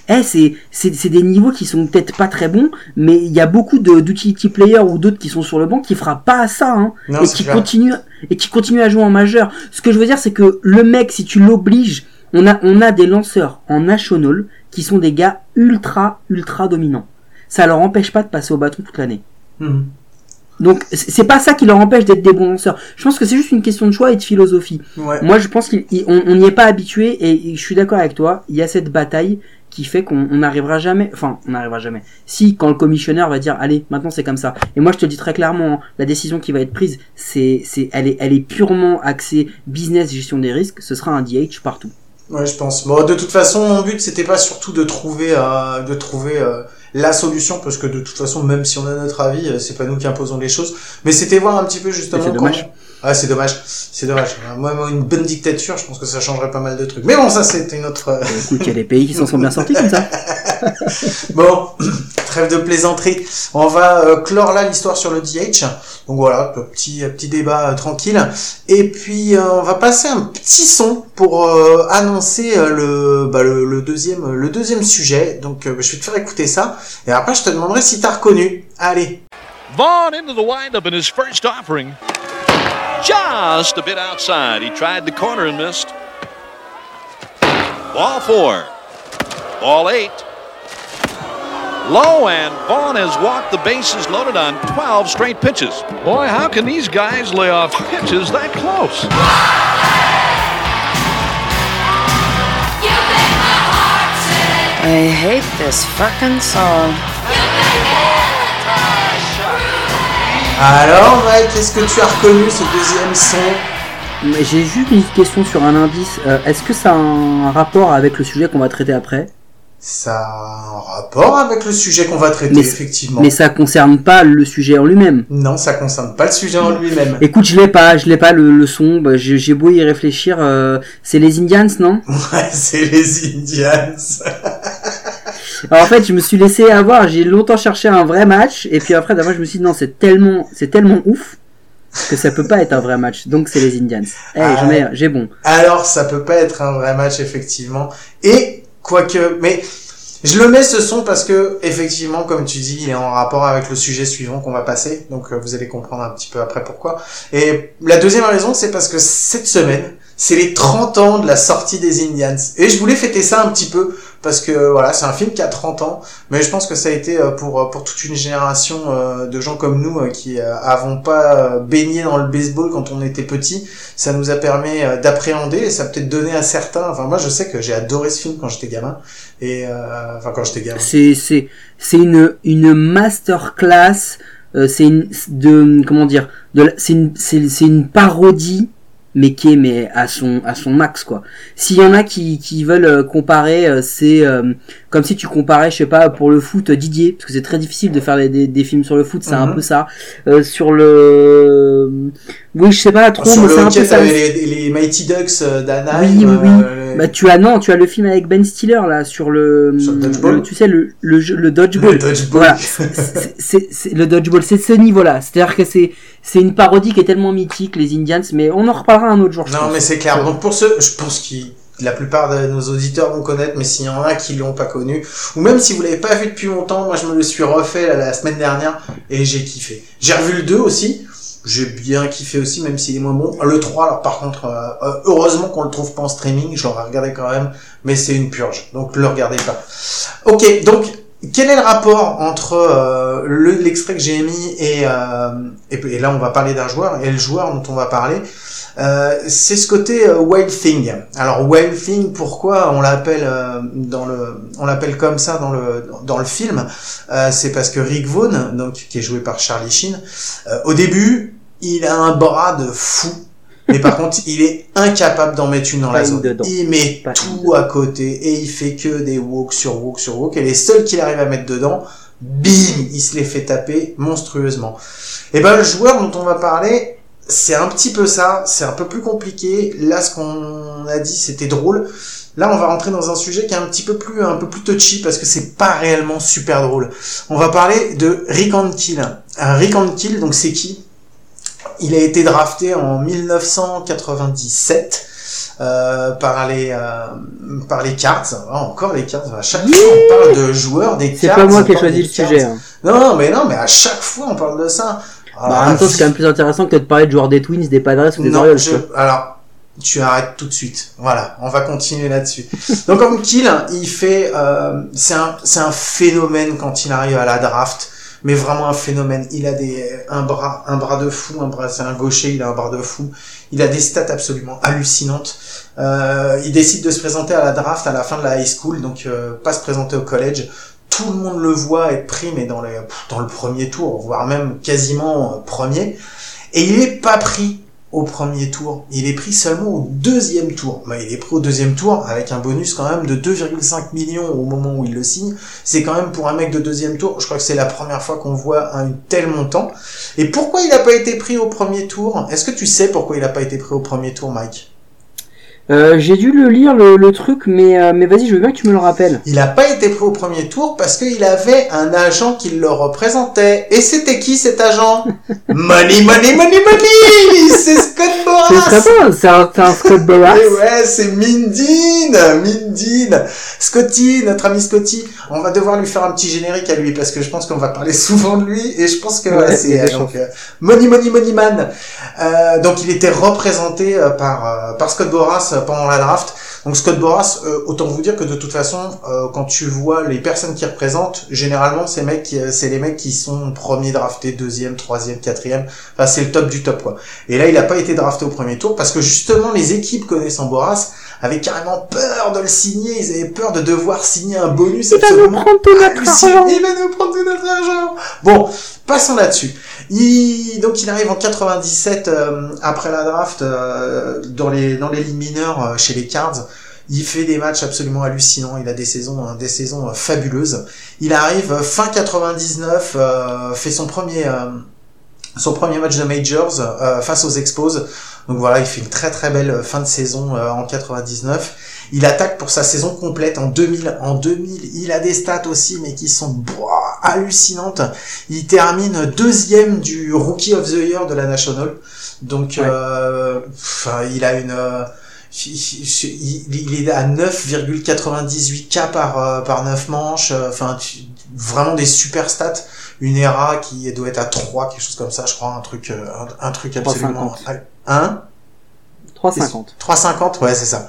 Eh, c'est, c'est, c'est des niveaux qui sont peut-être pas très bons, mais il y a beaucoup de, d'utility players ou d'autres qui sont sur le banc qui frappent pas à ça, hein Non, et qui clair. continue et qui continue à jouer en majeur. Ce que je veux dire, c'est que le mec, si tu l'obliges, on a on a des lanceurs en national qui sont des gars ultra ultra dominants. Ça leur empêche pas de passer au bâton toute l'année. Mhm. Donc c'est pas ça qui leur empêche d'être des bons lanceurs. Je pense que c'est juste une question de choix et de philosophie. Ouais. Moi, je pense qu'on n'y est pas habitué et je suis d'accord avec toi. Il y a cette bataille qui fait qu'on on n'arrivera jamais. Enfin, on n'arrivera jamais. Si quand le commissionneur va dire, allez, maintenant c'est comme ça. Et moi, je te le dis très clairement, hein, la décision qui va être prise, c'est, c'est, elle est, elle est purement axée business, gestion des risques. Ce sera un DH partout. Ouais, je pense. Bon, de toute façon, mon but c'était pas surtout de trouver, euh, de trouver euh, la solution, parce que de toute façon, même si on a notre avis, euh, c'est pas nous qui imposons les choses, mais c'était voir un petit peu justement c'est comment. Ah, c'est dommage, c'est dommage. Moi, moi, une bonne dictature, je pense que ça changerait pas mal de trucs. Mais bon, ça, c'était une autre. euh, Écoute, il y a des pays qui s'en sont bien sortis comme ça. Bon, trêve de plaisanterie. On va euh, clore là l'histoire sur le DH. Donc voilà, petit petit débat euh, tranquille. Et puis euh, on va passer un petit son pour euh, annoncer euh, le, bah, le le deuxième le deuxième sujet. Donc euh, je vais te faire écouter ça. Et après je te demanderai si t'as reconnu. Allez. Vaughn into the windup in his first offering. Just a bit outside. He tried the corner and missed. Ball four. Ball eight. Low and Vaughn has walked the bases loaded on 12 straight pitches. Boy, how can these guys lay off pitches that close? I hate this fucking song. Alors Mike, est-ce que tu as reconnu ce deuxième son? J'ai juste une question sur un indice. Euh, Est-ce que ça a un rapport avec le sujet qu'on va traiter après? Ça a un rapport avec le sujet qu'on va traiter Mais- effectivement. Mais ça concerne pas le sujet en lui-même. Non, ça concerne pas le sujet en lui-même. Écoute, je l'ai pas, je l'ai pas le, le son. Bah, J'ai j'ai beau y réfléchir. euh, c'est les Indians, non? Ouais, c'est les Indians. Alors en fait, je me suis laissé avoir. J'ai longtemps cherché un vrai match, et puis après, d'abord, je me suis dit non, c'est tellement, c'est tellement ouf que ça peut pas être un vrai match. Donc c'est les Indians. Eh, Ah j'en ai, j'ai bon. Alors, ça peut pas être un vrai match, effectivement. Et, quoique, mais, je le mets ce son parce que, effectivement, comme tu dis, il est en rapport avec le sujet suivant qu'on va passer. Donc, euh, vous allez comprendre un petit peu après pourquoi. Et la deuxième raison, c'est parce que cette semaine, c'est les 30 ans de la sortie des Indians. Et je voulais fêter ça un petit peu parce que voilà, c'est un film qui a 30 ans, mais je pense que ça a été euh, pour euh, pour toute une génération euh, de gens comme nous qui avons pas baigné dans le baseball quand on était petit, ça nous a permis d'appréhender et ça peut-être donné à certains. Enfin moi je sais que j'ai adoré ce film quand j'étais gamin et euh, enfin quand j'étais gamin. C'est c'est c'est une une masterclass. euh, c'est une de comment dire de c'est une c'est une parodie mais qui est mais à son à son max quoi. S'il y en a qui qui veulent euh, comparer, euh, c'est euh, comme si tu comparais, je sais pas, pour le foot euh, Didier, parce que c'est très difficile de faire des, des, des films sur le foot, c'est un Mhm. peu ça. Euh, sur le, oui, je sais pas trop, Sur mais c'est un hockey, peu ça. t'avais les, les Mighty Ducks d'Anaheim. Oui, oui, oui. euh, Bah tu as non, tu as le film avec Ben Stiller là sur le, Sur le dodgeball le- tu sais le le, jeu- le dodgeball. le dodgeball. Voilà, c'est- le dodgeball, c'est ce niveau-là. C'est-à-dire que c'est c'est une parodie qui est tellement mythique les Indians, mais on en reparlera un autre jour. Non, mais c'est clair. Donc pour ceux, je pense que la plupart de nos auditeurs vont connaître, mais s'il y en a qui l'ont pas connu, ou même si vous l'avez pas vu depuis longtemps, moi je me le suis refait la semaine dernière et j'ai kiffé. J'ai revu le 2 aussi. J'ai bien kiffé aussi, même s'il est moins bon. Le 3, alors par contre, euh, euh, heureusement qu'on le trouve pas en streaming, je l'aurais regardé quand même, mais c'est une purge, donc le regardez pas. Ok, donc quel est le rapport entre euh, le- l'extrait que j'ai mis et, euh, et, et là on va parler d'un joueur et le joueur dont on va parler euh, c'est ce côté euh, Wild Thing. Alors Wild Thing, pourquoi on l'appelle euh, dans le, on l'appelle comme ça dans le dans le film, euh, c'est parce que Rick Vaughn, donc qui est joué par Charlie Sheen, euh, au début il a un bras de fou. Mais par contre, il est incapable d'en mettre une dans la Pas zone. dedans. Il met Pas tout à côté et il fait que des walks sur walks sur walks. Et les seuls qu'il arrive à mettre dedans, bim, il se les fait taper monstrueusement. Et ben le joueur dont on va parler, c'est un petit peu ça, c'est un peu plus compliqué. Là, ce qu'on a dit, c'était drôle. Là, on va rentrer dans un sujet qui est un petit peu plus, un peu plus touchy parce que c'est pas réellement super drôle. On va parler de Rick Ankill. Un Rick Ankill, donc c'est qui? Il a été drafté en 1997 euh, par les euh, par les Cards. Ah, encore les Cards. À chaque fois, on parle de joueurs des C'est Cards. pas moi qui ai choisi le sujet. hein. Non, non, mais non, mais à chaque fois, on parle de ça. Bah, en c'est quand même plus intéressant que de parler de joueurs des Twins, des Padres ou des non, Orioles. je- alors, tu arrêtes tout de suite. Voilà, on va continuer là-dessus. Donc, comme Kill, il fait, euh, c'est un, c'est un phénomène quand il arrive à la draft, mais vraiment un phénomène. Il a des, un bras, un bras de fou, un bras, c'est un gaucher, il a un bras de fou. Il a des stats absolument hallucinantes. Euh, il décide de se présenter à la draft à la fin de la high school, donc euh, pas se présenter au college. Tout le monde le voit être pris, mais dans, les, dans le premier tour, voire même quasiment euh, premier. Et il est pas pris au premier tour. Il est pris seulement au deuxième tour. Bah, il est pris au deuxième tour avec un bonus quand même de 2,5 millions au moment où il le signe. C'est quand même pour un mec de deuxième tour. Je crois que c'est la première fois qu'on voit un tel montant. Et pourquoi il n'a pas été pris au premier tour? Est-ce que tu sais pourquoi il n'a pas été pris au premier tour, Mike? Euh, J'ai dû le lire le, le truc, mais, euh, mais vas-y, je veux bien que tu me le rappelles. Il n'a pas été pris au premier tour parce qu'il avait un agent qui le représentait. Et c'était qui cet agent? Money, money, money, money C'est Scott C'est Boras très bon, c'est un, un Scott Boras. Et ouais, c'est Mindine, Mindine, Scotty, notre ami Scotty. On va devoir lui faire un petit générique à lui parce que je pense qu'on va parler souvent de lui et je pense que Ouais, ouais, c'est euh, donc euh, Money Money Money Man. Donc il était représenté par par Scott Boras euh, pendant la draft. Donc Scott Boras, euh, autant vous dire que de toute façon, euh, quand tu vois les personnes qui représentent, généralement ces mecs, c'est les mecs qui sont premiers draftés, deuxième, troisième, quatrième. Enfin, c'est le top du top quoi. Et là, il n'a pas été drafté au premier tour parce que justement, les équipes connaissant Boras avaient carrément peur de le signer. Ils avaient peur de devoir signer un bonus Il va nous prendre tout notre hallucinant. argent. Il va nous prendre tout notre argent. Bon, passons là-dessus. Il, donc, il arrive en 97 euh, après la draft euh, dans les dans les ligues mineures euh, chez les Cards. Il fait des matchs absolument hallucinants. Il a des saisons, hein, des saisons euh, fabuleuses. Il arrive euh, fin 99, euh, fait son premier, euh, son premier match de majors euh, face aux Expos. Donc voilà, il fait une très très belle fin de saison euh, en 99. Il attaque pour sa saison complète en 2000. En 2000, il a des stats aussi, mais qui sont boah, hallucinantes. Il termine deuxième du Rookie of the Year de la National. Donc, Ouais. euh, enfin, il a une, euh, il, est à 9,98 K par euh, par 9 manches. euh, Enfin, vraiment des super stats. Une ERA qui doit être à 3, quelque chose comme ça, je crois, un truc, euh, un, un truc absolument. 3,50. Hein 3,50. 350, ouais, c'est ça.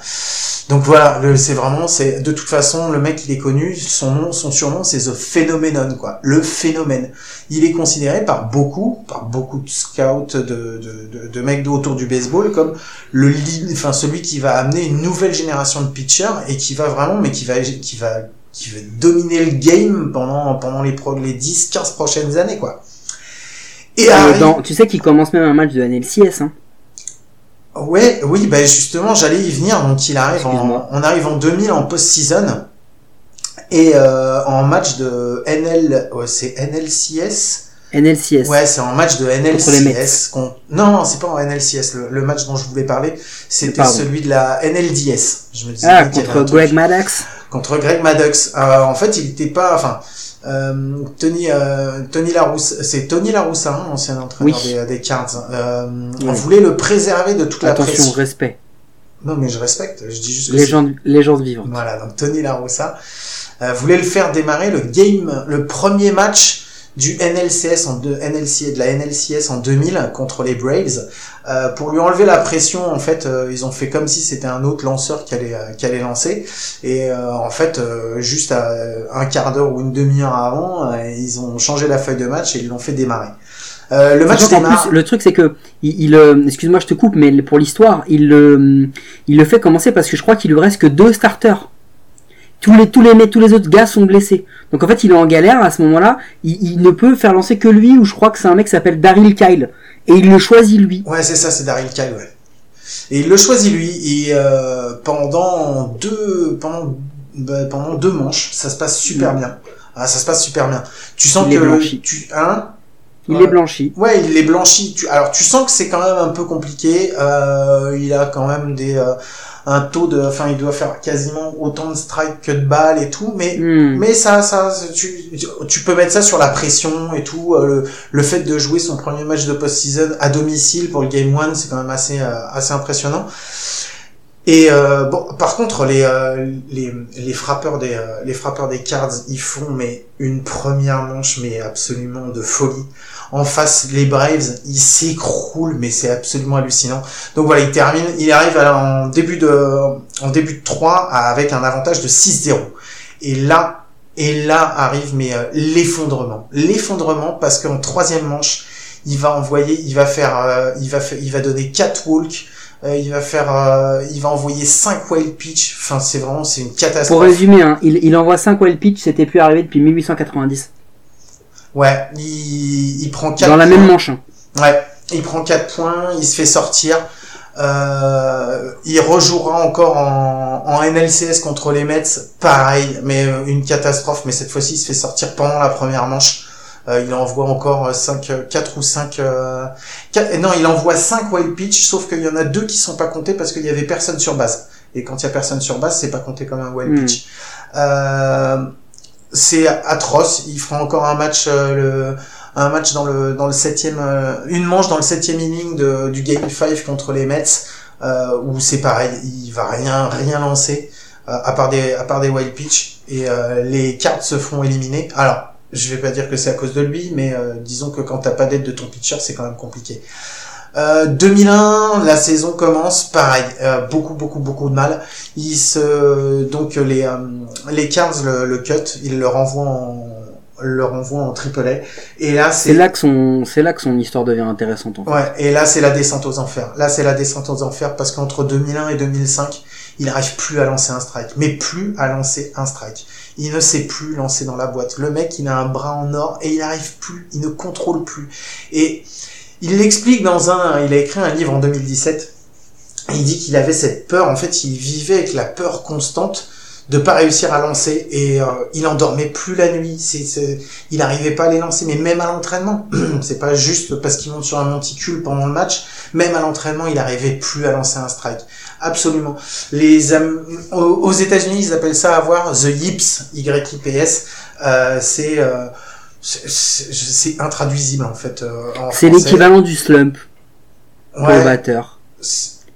Donc voilà, c'est vraiment, c'est de toute façon, le mec, il est connu, son nom, son surnom, c'est The Phenomenon, quoi. Le phénomène. Il est considéré par beaucoup, par beaucoup de scouts, de, de, de, de mecs autour du baseball, comme le, enfin, celui qui va amener une nouvelle génération de pitchers et qui va vraiment, mais qui va, qui va, qui va dominer le game pendant, pendant les, pro, les 10, 15 prochaines années, quoi. Et Euh, arrive- dans- tu sais qu'il commence même un match de NLCS. Hein. Ouais, oui, ben justement, j'allais y venir. Donc, il arrive en, on arrive en 2000 en post-season et euh, en match de NL, ouais, c'est NLCS. NLCS. Ouais, c'est en match de NLCS. qu'on- Non, non, c'est pas en NLCS. Le, le match dont je voulais parler, c'était celui de la NLDS. Je me disais ah, contre un. Greg Maddox. Contre Greg Maddox. Euh, en fait, il était pas, enfin. Euh, Tony euh, Tony Larousse c'est Tony Larousse hein, ancien entraîneur Oui. des, des Cards euh, on voulait le préserver de toute la Attention, pression respect. non, mais je respecte. Je dis juste que Légende, légende vivante. Voilà, donc Tony Larossa euh, voulait le faire démarrer le game, le premier match du NLCS en deux, NLC, de la NLCS en 2000 contre les Braves euh, pour lui enlever la pression en fait euh, ils ont fait comme si c'était un autre lanceur qui allait euh, qui allait lancer. Et euh, en fait euh, juste à un quart d'heure ou une demi-heure avant euh, ils ont changé la feuille de match et ils l'ont fait démarrer. Euh, le match démarre. plus, le truc c'est que il, il, euh, excuse-moi, je te coupe, mais pour l'histoire, il le, il le fait commencer parce que je crois qu'il lui reste que deux starters. Tous les, tous les, tous les autres gars sont blessés. Donc en fait, il est en galère à ce moment-là. Il, il ne peut faire lancer que lui, ou je crois que c'est un mec qui s'appelle Daryl Kyle, et il le choisit lui. Ouais, c'est ça, c'est Daryl Kyle, ouais. Et il le choisit lui, et euh, pendant deux, pendant, bah, pendant deux manches, ça se passe super bien. Ah, ça se passe super bien. Tu sens Mm. Est que blanchi. tu, hein? Il Ouais. est blanchi. Ouais, il est blanchi. Tu, alors tu sens que c'est quand même un peu compliqué. Euh, il a quand même des euh, un taux de, enfin, il doit faire quasiment autant de strikes que de balles et tout, mais Hmm. mais ça, ça, tu, tu peux mettre ça sur la pression et tout. euh, le, le fait de jouer son premier match de post-season à domicile pour le Game One, c'est quand même assez, euh, assez impressionnant. Et euh, bon, par contre, les, euh, les, les frappeurs des euh, les frappeurs des Cards, ils font mais une première manche mais absolument de folie. En face, les Braves, ils s'écroulent, mais c'est absolument hallucinant. Donc voilà, il termine, il arrive en début de en début de 3 à- avec un avantage de 6-0. Et là, et là arrive mais euh, l'effondrement, l'effondrement parce qu'en troisième manche, il va envoyer, il va faire, euh, il va il donner 4 walks, euh, il va faire, il va envoyer 5 wild pitch. Enfin, c'est vraiment, c'est une Pour catastrophe. résumer, hein, il, il envoie 5 wild pitch, c'était plus arrivé depuis 1890. Ouais, il, il prend 4 Dans la même manche. hein. Ouais, il prend 4 points, il se fait sortir. Euh, il rejouera encore en, en NLCS contre les Mets, pareil, mais euh, une catastrophe. Mais cette fois-ci, il se fait sortir pendant la première manche. Euh, il envoie encore 5, 4 ou 5... Euh, non, il envoie 5 wild pitch, sauf qu'il y en a deux qui sont pas comptés parce qu'il y avait personne sur base. Et quand il y a personne sur base, c'est pas compté comme un wild Hmm. pitch. Euh, c'est atroce. Il fera encore un match, euh, le, un match dans le dans le septième, euh, une manche dans le septième inning de, du game 5 contre les Mets, euh, où c'est pareil, il va rien rien lancer à part des à part des wild pitch et les cartes se font éliminer. Alors je vais pas dire que c'est à cause de lui, mais disons que quand t'as pas d'aide de ton pitcher, c'est quand même compliqué. Euh, 2001, la saison commence pareil, euh, beaucoup beaucoup beaucoup de mal. Ils se donc les euh, les Cards le, le cut, ils le renvoient en le renvoient en triple et là C'est c'est là que son, c'est là que son histoire devient intéressante. En fait. ouais et là c'est la descente aux enfers. Là c'est la descente aux enfers parce qu'entre 2001 et 2005, il n'arrive plus à lancer un strike, mais plus à lancer un strike. Il ne sait plus lancer dans la boîte. Le mec, il a un bras en or et il n'arrive plus, il ne contrôle plus. Et il l'explique dans un, il a écrit un livre en 2017. Il dit qu'il avait cette peur. En fait, il vivait avec la peur constante de pas réussir à lancer et euh, il endormait plus la nuit. Il n'arrivait pas à les lancer, mais même à l'entraînement, c'est pas juste parce qu'il monte sur un monticule pendant le match. Même à l'entraînement, il n'arrivait plus à lancer un strike. Absolument. Les aux États-Unis, ils appellent ça avoir the yips, Y-I-P-S. Euh, c'est euh, c'est intraduisible en fait. euh, C'est l'équivalent du slump pour le batteur.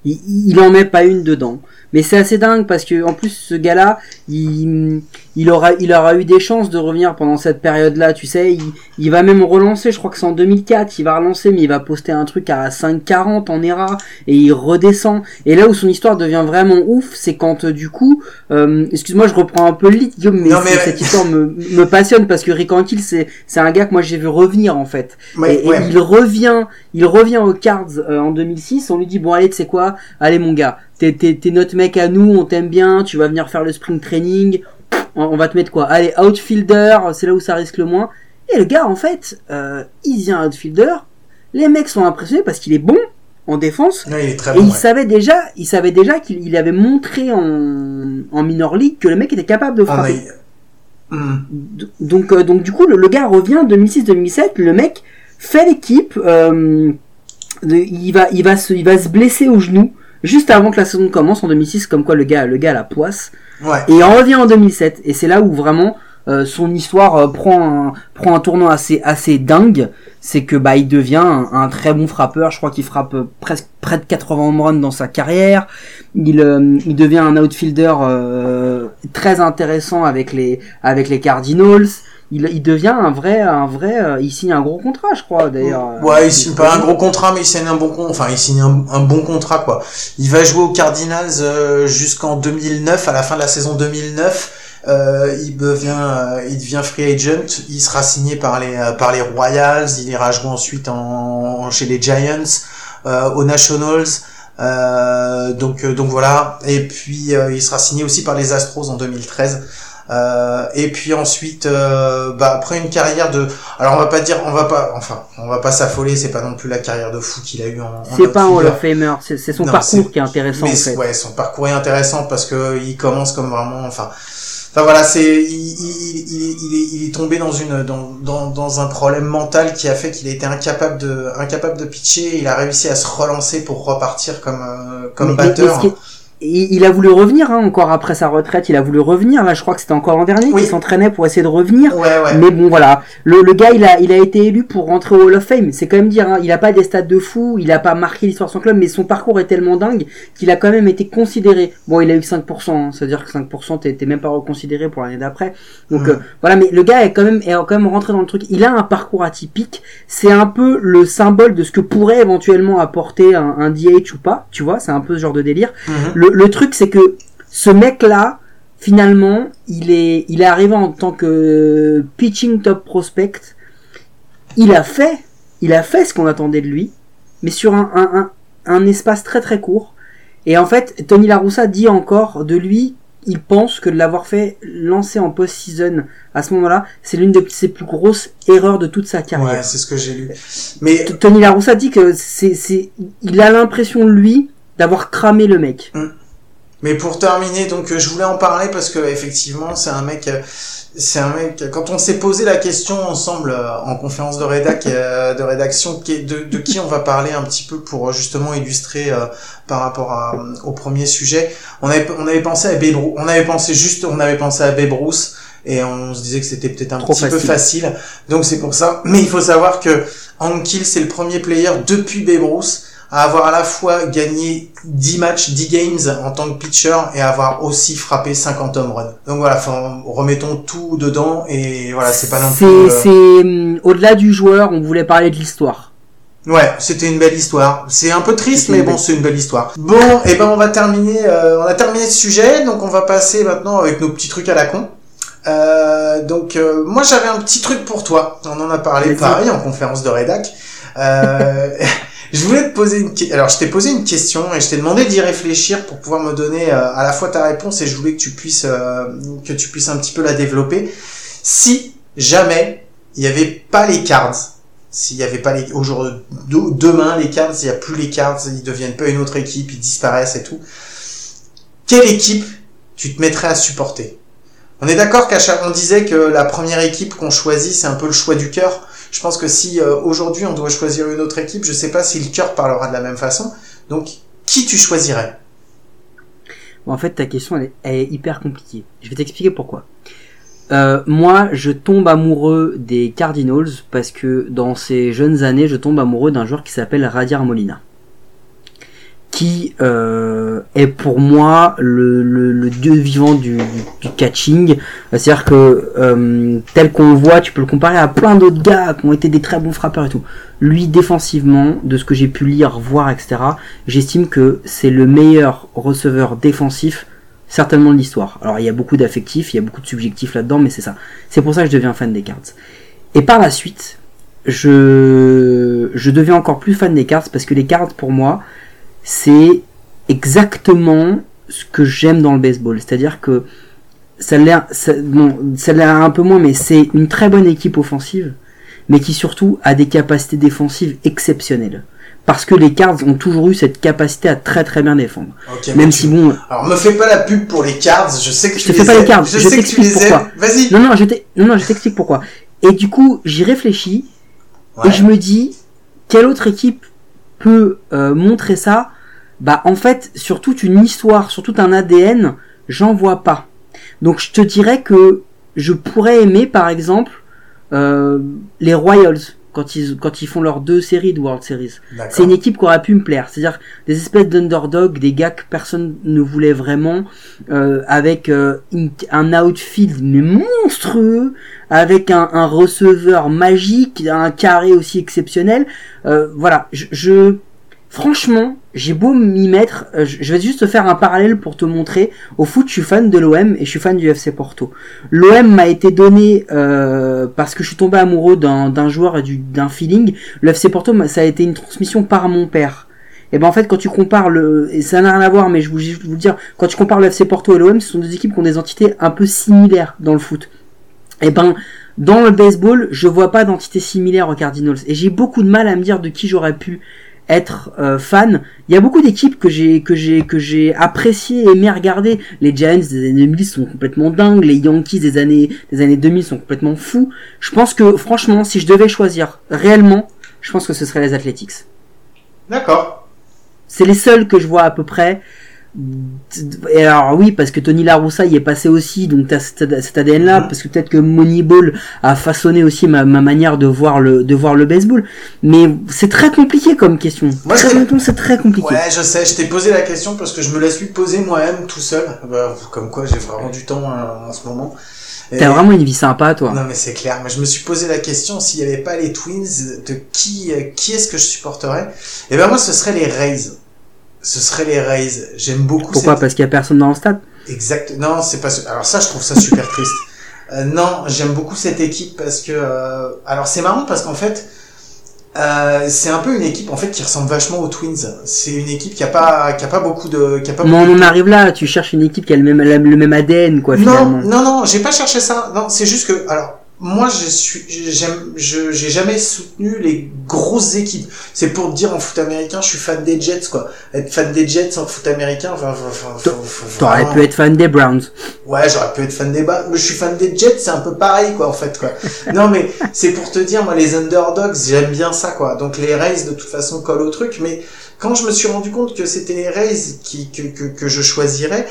Il, il en met pas une dedans. Mais c'est assez dingue parce que en plus ce gars-là, il, il aura, il aura eu des chances de revenir pendant cette période-là. Tu sais, il, il va même relancer. Je crois que c'est en 2004. Il va relancer, mais il va poster un truc à 5,40 en ERA et il redescend. Et là où son histoire devient vraiment ouf, c'est quand euh, du coup, euh, excuse-moi, je reprends un peu le lit, Guillaume, mais, Non, mais- cette histoire me, me passionne parce que Rick Ankill, c'est, c'est un gars que moi j'ai vu revenir en fait. Ouais, et, et ouais. il revient, il revient aux Cards euh, en 2006. On lui dit bon allez, tu sais quoi Allez mon gars, t'es, t'es, t'es notre mec à nous, on t'aime bien. Tu vas venir faire le spring training. On, on va te mettre quoi? Allez outfielder, c'est là où ça risque le moins. Et le gars en fait, euh, il vient outfielder. Les mecs sont impressionnés parce qu'il est bon en défense. Ouais, il est très Et bon. il ouais. savait déjà, il savait déjà qu'il il avait montré en, en minor league que le mec était capable de On frapper. Hmm. Donc, euh, donc du coup, le, le gars revient 2006-2007. Le mec fait l'équipe. euh, il va, il va se, il va se blesser au genou juste avant que la saison commence en 2006. Comme quoi, le gars, le gars a la poisse. Ouais. Et il en revient en 2007. Et c'est là où vraiment euh, son histoire euh, prend un, prend un tournant assez, assez dingue. C'est que bah il devient un, un très bon frappeur. Je crois qu'il frappe euh, presque près de 80 home runs dans sa carrière. Il, euh, il devient un outfielder euh, très intéressant avec les, avec les Cardinals. Il, il devient un vrai, un vrai. euh, il signe un gros contrat, je crois d'ailleurs. euh, Ouais, il signe pas un gros contrat, mais il signe un bon con, enfin il signe un, un bon contrat quoi. Il va jouer aux Cardinals euh, jusqu'en 2009, à la fin de la saison 2009. Euh, il devient, euh, il devient free agent. Il sera signé par les, euh, par les Royals. Il ira jouer ensuite en, chez les Giants, euh, aux Nationals. Euh, donc, euh, donc voilà. Et puis euh, il sera signé aussi par les Astros en 2013. Euh, et puis ensuite, euh, bah, après une carrière de, alors on va pas dire, on va pas, enfin, on va pas s'affoler, c'est pas non plus la carrière de fou qu'il a eu en. en C'est pas un Hall outfielder. of Famer, c'est son Non, parcours c'est- qui est intéressant Mais en fait. ouais, son parcours est intéressant parce que il commence comme vraiment, enfin, enfin voilà, c'est, il, il, il, est, il est tombé dans une, dans, dans, dans un problème mental qui a fait qu'il a été incapable de, incapable de pitcher. Il a réussi à se relancer pour repartir comme, euh, comme Mais- batteur. ce qui est- il il a voulu revenir hein, encore après sa retraite, il a voulu revenir. Là, je crois que c'était encore l'an dernier Oui. qu'il s'entraînait pour essayer de revenir. Ouais, ouais. Mais bon, voilà. Le, le gars, il a, il a été élu pour rentrer au Hall of Fame. C'est quand même dire, hein, il a pas des stats de fou, il a pas marqué l'histoire de son club, mais son parcours est tellement dingue qu'il a quand même été considéré. Bon, il a eu que 5%, hein, c'est-à-dire que 5% t'es même pas reconsidéré pour l'année d'après. Donc Mm. euh, voilà, mais le gars est quand même, est quand même rentré dans le truc. Il a un parcours atypique. C'est un peu le symbole de ce que pourrait éventuellement apporter un, un DH ou pas. Tu vois, c'est un peu ce genre de délire. Le, le truc, c'est que ce mec-là, finalement, il est, il est arrivé en tant que pitching top prospect. Il a fait, il a fait ce qu'on attendait de lui, mais sur un, un, un, un espace très très court. Et en fait, Tony La Russa dit encore de lui il pense que de l'avoir fait lancer en post-season à ce moment-là, c'est l'une de ses plus grosses erreurs de toute sa carrière. Ouais, c'est ce que j'ai lu. Mais Tony La Russa dit que c'est, c'est, il a l'impression lui d'avoir cramé le mec. Mais pour terminer, donc euh, je voulais en parler parce que effectivement c'est un mec, euh, c'est un mec. Quand on s'est posé la question ensemble euh, en conférence de rédac, euh, de rédaction, de, de qui on va parler un petit peu pour euh, justement illustrer euh, par rapport à, euh, au premier sujet, on avait on avait pensé à Babe Ruth- on avait pensé juste, on avait pensé à Babe Ruth et on se disait que c'était peut-être un Trop petit peu facile. Donc c'est pour ça. Mais il faut savoir que Hank Hill c'est le premier player depuis Babe Ruth à avoir à la fois gagné 10 matchs, 10 games en tant que pitcher et avoir aussi frappé 50 home runs. Donc voilà, enfin, remettons tout dedans et voilà, c'est pas non plus... C'est, euh, c'est, hum, au-delà du joueur, on voulait parler de l'histoire. Ouais, c'était une belle histoire. C'est un peu triste, mais bon, c'est une belle histoire. Bon, et ben on va terminer, euh, on a terminé ce sujet, donc on va passer maintenant avec nos petits trucs à la con. Euh, donc euh, moi j'avais un petit truc pour toi. On en a parlé pareil en conférence de rédac. Je voulais te poser une alors je t'ai posé une question et je t'ai demandé d'y réfléchir pour pouvoir me donner euh, à la fois ta réponse et je voulais que tu puisses euh, que tu puisses un petit peu la développer. Si jamais il n'y avait pas les cards, s'il n'y avait pas les aujourd'hui de- demain les cards, il n'y a plus les cards, ils deviennent pas une autre équipe, ils disparaissent et tout. Quelle équipe tu te mettrais à supporter? On est d'accord qu'à chaque on disait que la première équipe qu'on choisit, c'est un peu le choix du cœur. Je pense que si euh, aujourd'hui on doit choisir une autre équipe, je sais pas si le cœur parlera de la même façon. Donc qui tu choisirais? Bon, en fait, ta question, elle est, hyper compliquée. Je vais t'expliquer pourquoi. Euh, moi, je tombe amoureux des Cardinals parce que dans ces jeunes années, je tombe amoureux d'un joueur qui s'appelle Radiar Molina, qui euh, est pour moi le, dieu vivant du, catching. C'est-à-dire que euh, tel qu'on le voit, tu peux le comparer à plein d'autres gars qui ont été des très bons frappeurs et tout. Lui, défensivement, de ce que j'ai pu lire, voir, etc., j'estime que c'est le meilleur receveur défensif certainement de l'histoire. Alors il y a beaucoup d'affectifs, il y a beaucoup de subjectifs là-dedans, mais c'est ça. C'est pour ça que je deviens fan des cards. Et par la suite, je, je deviens encore plus fan des cards parce que les cards pour moi, c'est exactement ce que j'aime dans le baseball. C'est-à-dire que ça ça, bon, ça l'est un peu moins, mais c'est une très bonne équipe offensive, mais qui surtout a des capacités défensives exceptionnelles. Parce que les Cards ont toujours eu cette capacité à très très bien défendre. Ok, mais Même si bon, Alors me fais pas la pub pour les cards, je sais que Je tu te fais les pas les cards, Je, je sais que tu t'explique les pourquoi. Vas-y. Non, non, je non, non, je t'explique pourquoi. Et du coup, j'y réfléchis Ouais. et je me dis, quelle autre équipe peut euh, montrer ça Bah, en fait, sur toute une histoire, sur tout un ADN, j'en vois pas. Donc, je te dirais que je pourrais aimer, par exemple, euh, les Royals quand ils quand ils font leurs deux séries de World Series. C'est une équipe qui aurait pu me plaire. C'est-à-dire des espèces d'underdog, des gars que personne ne voulait vraiment, euh, avec euh, une- un outfield mais monstrueux, avec un, un receveur magique, un carré aussi exceptionnel. Euh, voilà, je, je- franchement, j'ai beau m'y mettre, euh, je vais juste te faire un parallèle pour te montrer. Au foot, je suis fan de l'OM et je suis fan du FC Porto. L'OM m'a été donné euh, parce que je suis tombé amoureux d'un joueur et du- d'un feeling. Le FC Porto, ça a été une transmission par mon père. Et ben en fait, quand tu compares le, et ça n'a rien à voir, mais je vous, je vous dire, quand tu compares le FC Porto et l'OM, ce sont des équipes qui ont des entités un peu similaires dans le foot. Et ben dans le baseball, je vois pas d'entité similaire aux Cardinals. Et j'ai beaucoup de mal à me dire de qui j'aurais pu être euh, fan. Il y a beaucoup d'équipes que j'ai que j'ai que j'ai apprécié aimé regarder. Les Giants des années 2000 sont complètement dingues, les Yankees des années des années 2000 sont complètement fous. Je pense que franchement, si je devais choisir réellement, je pense que ce serait les Athletics. D'accord. C'est les seuls que je vois à peu près. Et alors oui, parce que Tony La Russa y est passé aussi, donc t'as cet, cet ADN-là, Mhm. parce que peut-être que Moneyball a façonné aussi ma, ma manière de voir le de voir le baseball. Mais c'est très compliqué comme question. Moi, c'est très compliqué. Ouais, je sais, je t'ai posé la question parce que je me la suis posée moi-même tout seul. Bah, comme quoi, j'ai vraiment du temps euh, en ce moment. T'as vraiment une vie sympa, toi. Non mais c'est clair, mais je me suis posé la question s'il n'y avait pas les Twins, de qui euh, qui est-ce que je supporterais? Et ben moi ce serait les Rays. Ce serait les Rays. J'aime beaucoup Pourquoi cette Parce qu'il y a personne dans le stade. exact. Non, c'est pas alors ça je trouve ça super triste. Euh, non, j'aime beaucoup cette équipe parce que euh, alors c'est marrant parce qu'en fait Euh, c'est un peu une équipe en fait qui ressemble vachement aux Twins. C'est une équipe qui a pas qui a pas beaucoup de qui a pas Mais on en arrive là, tu cherches une équipe qui a le même, le même ADN, quoi, Non, finalement. non, non, j'ai pas cherché ça. Non, c'est juste que, alors, moi, je suis, j'aime, je, j'ai jamais soutenu les grosses équipes. C'est pour te dire en foot américain, je suis fan des Jets, quoi. Être fan des Jets en foot américain, enfin, enfin, T'aurais pu être fan des Browns. Ouais, j'aurais pu être fan des bas, mais je suis fan des Jets, c'est un peu pareil, quoi, en fait, quoi. non, mais c'est pour te dire, moi, les underdogs, j'aime bien ça, quoi. Donc les Rays, de toute façon, collent au truc, mais quand je me suis rendu compte que c'était les Rays qui, que, que, que je choisirais,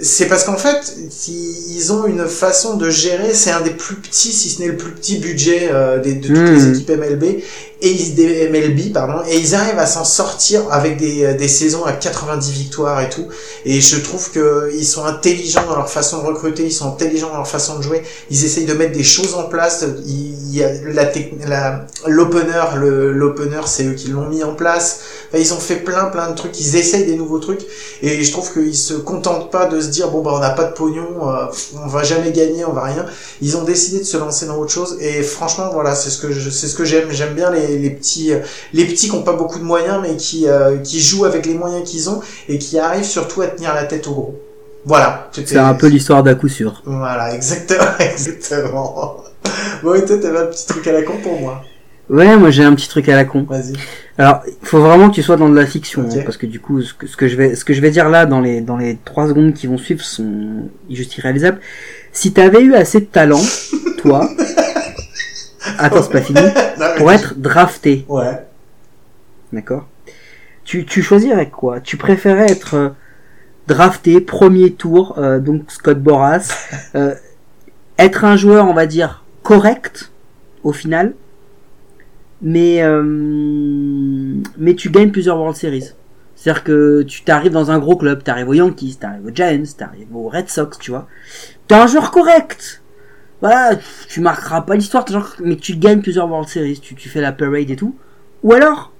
c'est parce qu'en fait, ils ont une façon de gérer, c'est un des plus petits, si ce n'est le plus petit budget euh, des, de toutes les équipes MLB, et ils, des MLB, pardon, et ils arrivent à s'en sortir avec des, des saisons à 90 victoires et tout. Et je trouve que ils sont intelligents dans leur façon de recruter, ils sont intelligents dans leur façon de jouer. Ils essayent de mettre des choses en place. Il y a la la l'opener, le l'opener, c'est eux qui l'ont mis en place. Enfin, ils ont fait plein plein de trucs. Ils essayent des nouveaux trucs. Et je trouve qu'ils se contentent pas de se dire bon bah on n'a pas de pognon, euh, on va jamais gagner, on va rien. Ils ont décidé de se lancer dans autre chose. Et franchement voilà, c'est ce que je, c'est ce que j'aime. J'aime bien les, les petits les petits qui ont pas beaucoup de moyens mais qui euh, qui jouent avec les moyens qu'ils ont et qui arrivent surtout à tenir la tête au gros. Voilà. C'est un peu l'histoire d'à coup sûr. Voilà, exactement, exactement. Bon, et toi, t'avais un petit truc à la con pour moi. Ouais, moi j'ai un petit truc à la con. Vas-y. Alors, il faut vraiment que tu sois dans de la fiction, hein, parce que du coup, ce que, ce que je vais, ce que je vais dire là dans les dans les trois secondes qui vont suivre sont juste irréalisables. Si t'avais eu assez de talent, toi, attends, c'est pas fini, Non, pour être drafté, Ouais. d'accord Tu tu choisirais quoi? Tu préférais être euh, drafté premier tour, euh, donc Scott Boras, euh, être un joueur, on va dire correct au final, mais mais tu gagnes plusieurs World Series. C'est-à-dire que tu t'arrives dans un gros club, t'arrives aux Yankees, t'arrives aux Giants, t'arrives aux Red Sox, tu vois. T'es un joueur correct. Voilà, tu marqueras pas l'histoire, mais tu gagnes plusieurs World Series, tu, tu fais la parade et tout. Ou alors,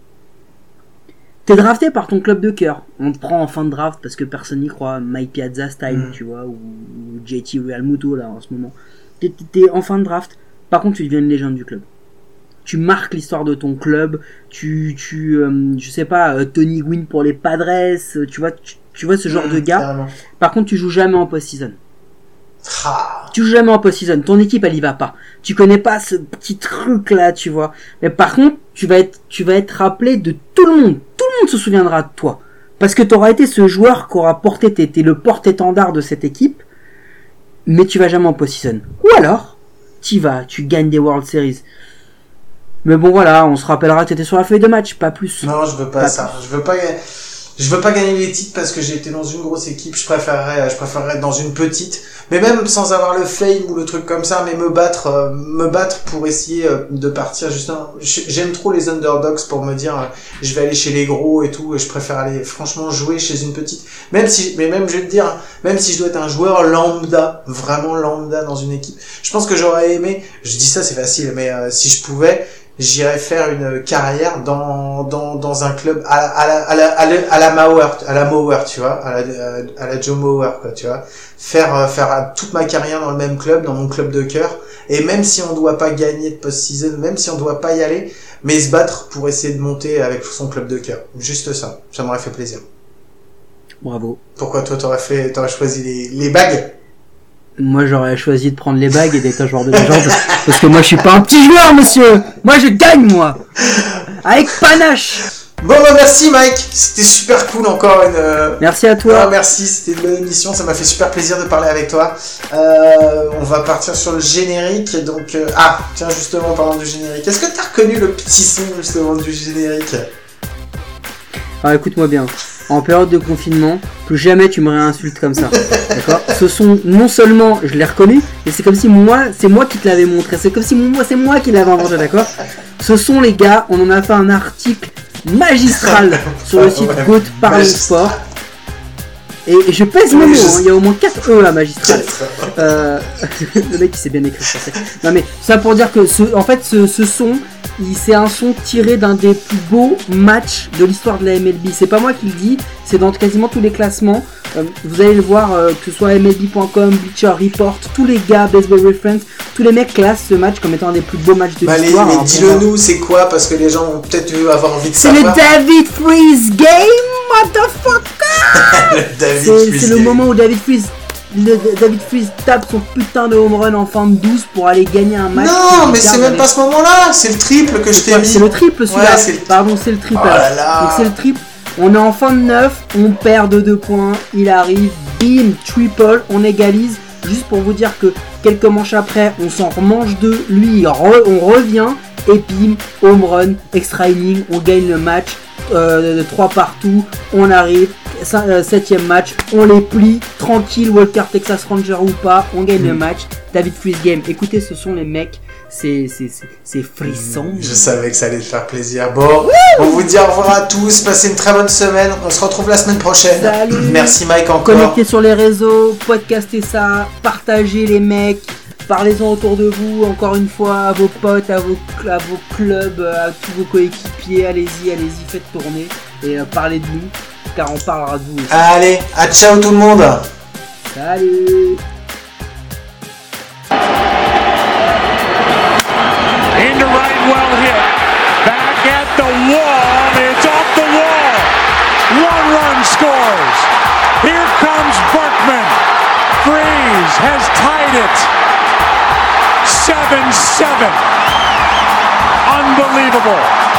t'es drafté par ton club de cœur. On te prend en fin de draft parce que personne n'y croit. Mike Piazza style, Mm. tu vois, ou, ou JT Realmuto là en ce moment. T'es, en fin de draft. Par contre, tu deviens une légende du club. Tu marques l'histoire de ton club. Tu, tu, euh, je sais pas, euh, Tony Gwynn pour les Padres. euh, Tu vois, tu, tu vois ce genre de Mmh, gars. carrément. Par contre, tu joues jamais en post-season. Ah. Tu joues jamais en post-season. Ton équipe, elle y va pas. Tu connais pas ce petit truc là, tu vois. Mais par contre, tu vas être, tu vas être rappelé de tout le monde. Tout le monde se souviendra de toi. Parce que tu auras été ce joueur qui aura porté, t'es le porte-étendard de cette équipe. Mais tu vas jamais en post-season. Ou alors, tu vas, tu gagnes des World Series. Mais bon voilà, on se rappellera que t'étais sur la feuille de match, pas plus. Non, je veux pas Pas ça. Je veux pas. Je veux pas gagner les titres parce que j'ai été dans une grosse équipe. Je préférerais, je préférerais être dans une petite. Mais même sans avoir le fame ou le truc comme ça, mais me battre, euh, me battre pour essayer euh, de partir justement. J'aime trop les underdogs pour me dire, euh, je vais aller chez les gros et tout. Et je préfère aller, franchement, jouer chez une petite. Même si, mais même je vais te dire, même si je dois être un joueur lambda, vraiment lambda dans une équipe, je pense que j'aurais aimé. Je dis ça, c'est facile, mais si je pouvais, j'irais faire une carrière dans dans dans un club à la à la à la à la, à la Mauer à la Mauer tu vois à la à la Joe Mauer quoi tu vois. Faire euh, faire toute ma carrière dans le même club dans mon club de cœur et même si on doit pas gagner de post-season même si on doit pas y aller mais se battre pour essayer de monter avec son club de cœur. Juste ça. Ça m'aurait fait plaisir. Bravo. pourquoi toi t'aurais fait t'aurais choisi les les bagues? Moi, j'aurais choisi de prendre les bagues et d'être un joueur de légende. parce que moi, je suis pas un petit joueur, monsieur. Moi, je gagne, moi. Avec panache. bon bah merci Mike c'était super cool encore une euh, Merci à Ah, toi. merci, c'était une bonne émission, ça m'a fait super plaisir de parler avec toi. Euh, on va partir sur le générique, donc... euh, ah, tiens, justement, en parlant du générique, est-ce que t'as reconnu le petit son, justement, du générique? Alors, écoute-moi bien. En période de confinement, plus jamais tu me réinsultes comme ça. D'accord? Ce son, non seulement je l'ai reconnu, mais c'est comme si moi, c'est moi qui te l'avais montré. C'est comme si moi, c'est moi qui l'avais inventé, d'accord? Ce son, les gars, on en a fait un article magistral sur le site Ouais, Goat magistral. Sport. Et je pèse mes mots, je hein, il y a au moins 4 E à magistral. Euh, le mec il s'est bien écrit. Non mais ça pour dire que ce, en fait ce, ce son, il- c'est un son tiré d'un des plus beaux matchs de l'histoire de la MLB. C'est pas moi qui le dis, c'est dans quasiment tous les classements. Euh, vous allez le voir, euh, que ce soit MLB.com, Bleacher Report, tous les gars, Baseball Reference, tous les mecs classent ce match comme étant un des plus beaux matchs de Bah, l'histoire. mais pour dis-le nous, c'est quoi? Parce que les gens vont peut-être avoir envie de C'est le savoir. David Freeze Game, motherfucker C'est le moment où David Freeze, David Freeze tape son putain de home run en fin de 12 pour aller gagner un match. Non, mais c'est même pas ce moment-là, c'est le triple que je t'ai mis. C'est le triple celui-là. Ouais, c'est le- Pardon, c'est le triple. Oh là là. Donc c'est le triple. On est en fin de 9, on perd de 2 points, il arrive, bim, triple, on égalise. Juste pour vous dire que quelques manches après, on s'en remange deux, lui, re- on revient, et bim, home run, extra inning, on gagne le match, euh, 3 partout, on arrive, 7ème match, on les plie, tranquille, Walker Texas Ranger ou pas, on gagne Mm. le match, David Freeze Game. Écoutez, ce sont les mecs, c'est c'est- c'est- c'est frisson. Je savais que ça allait te faire plaisir. Bon, on vous dit au revoir à tous, passez une très bonne semaine. On se retrouve la semaine prochaine. Salut. Merci Mike encore. Connectez sur les réseaux, podcastez ça, partagez les mecs, parlez-en autour de vous, encore une fois, à vos potes, à vos, à vos clubs, à tous vos coéquipiers, allez-y, allez-y, faites tourner et euh, parlez de nous, car on parlera de vous aussi. Allez, à ciao tout le monde. Salut Into right, well hit. Back at the wall. It's off the wall. One run scores. Here comes Berkman. Freeze has tied it. 7 7. Unbelievable.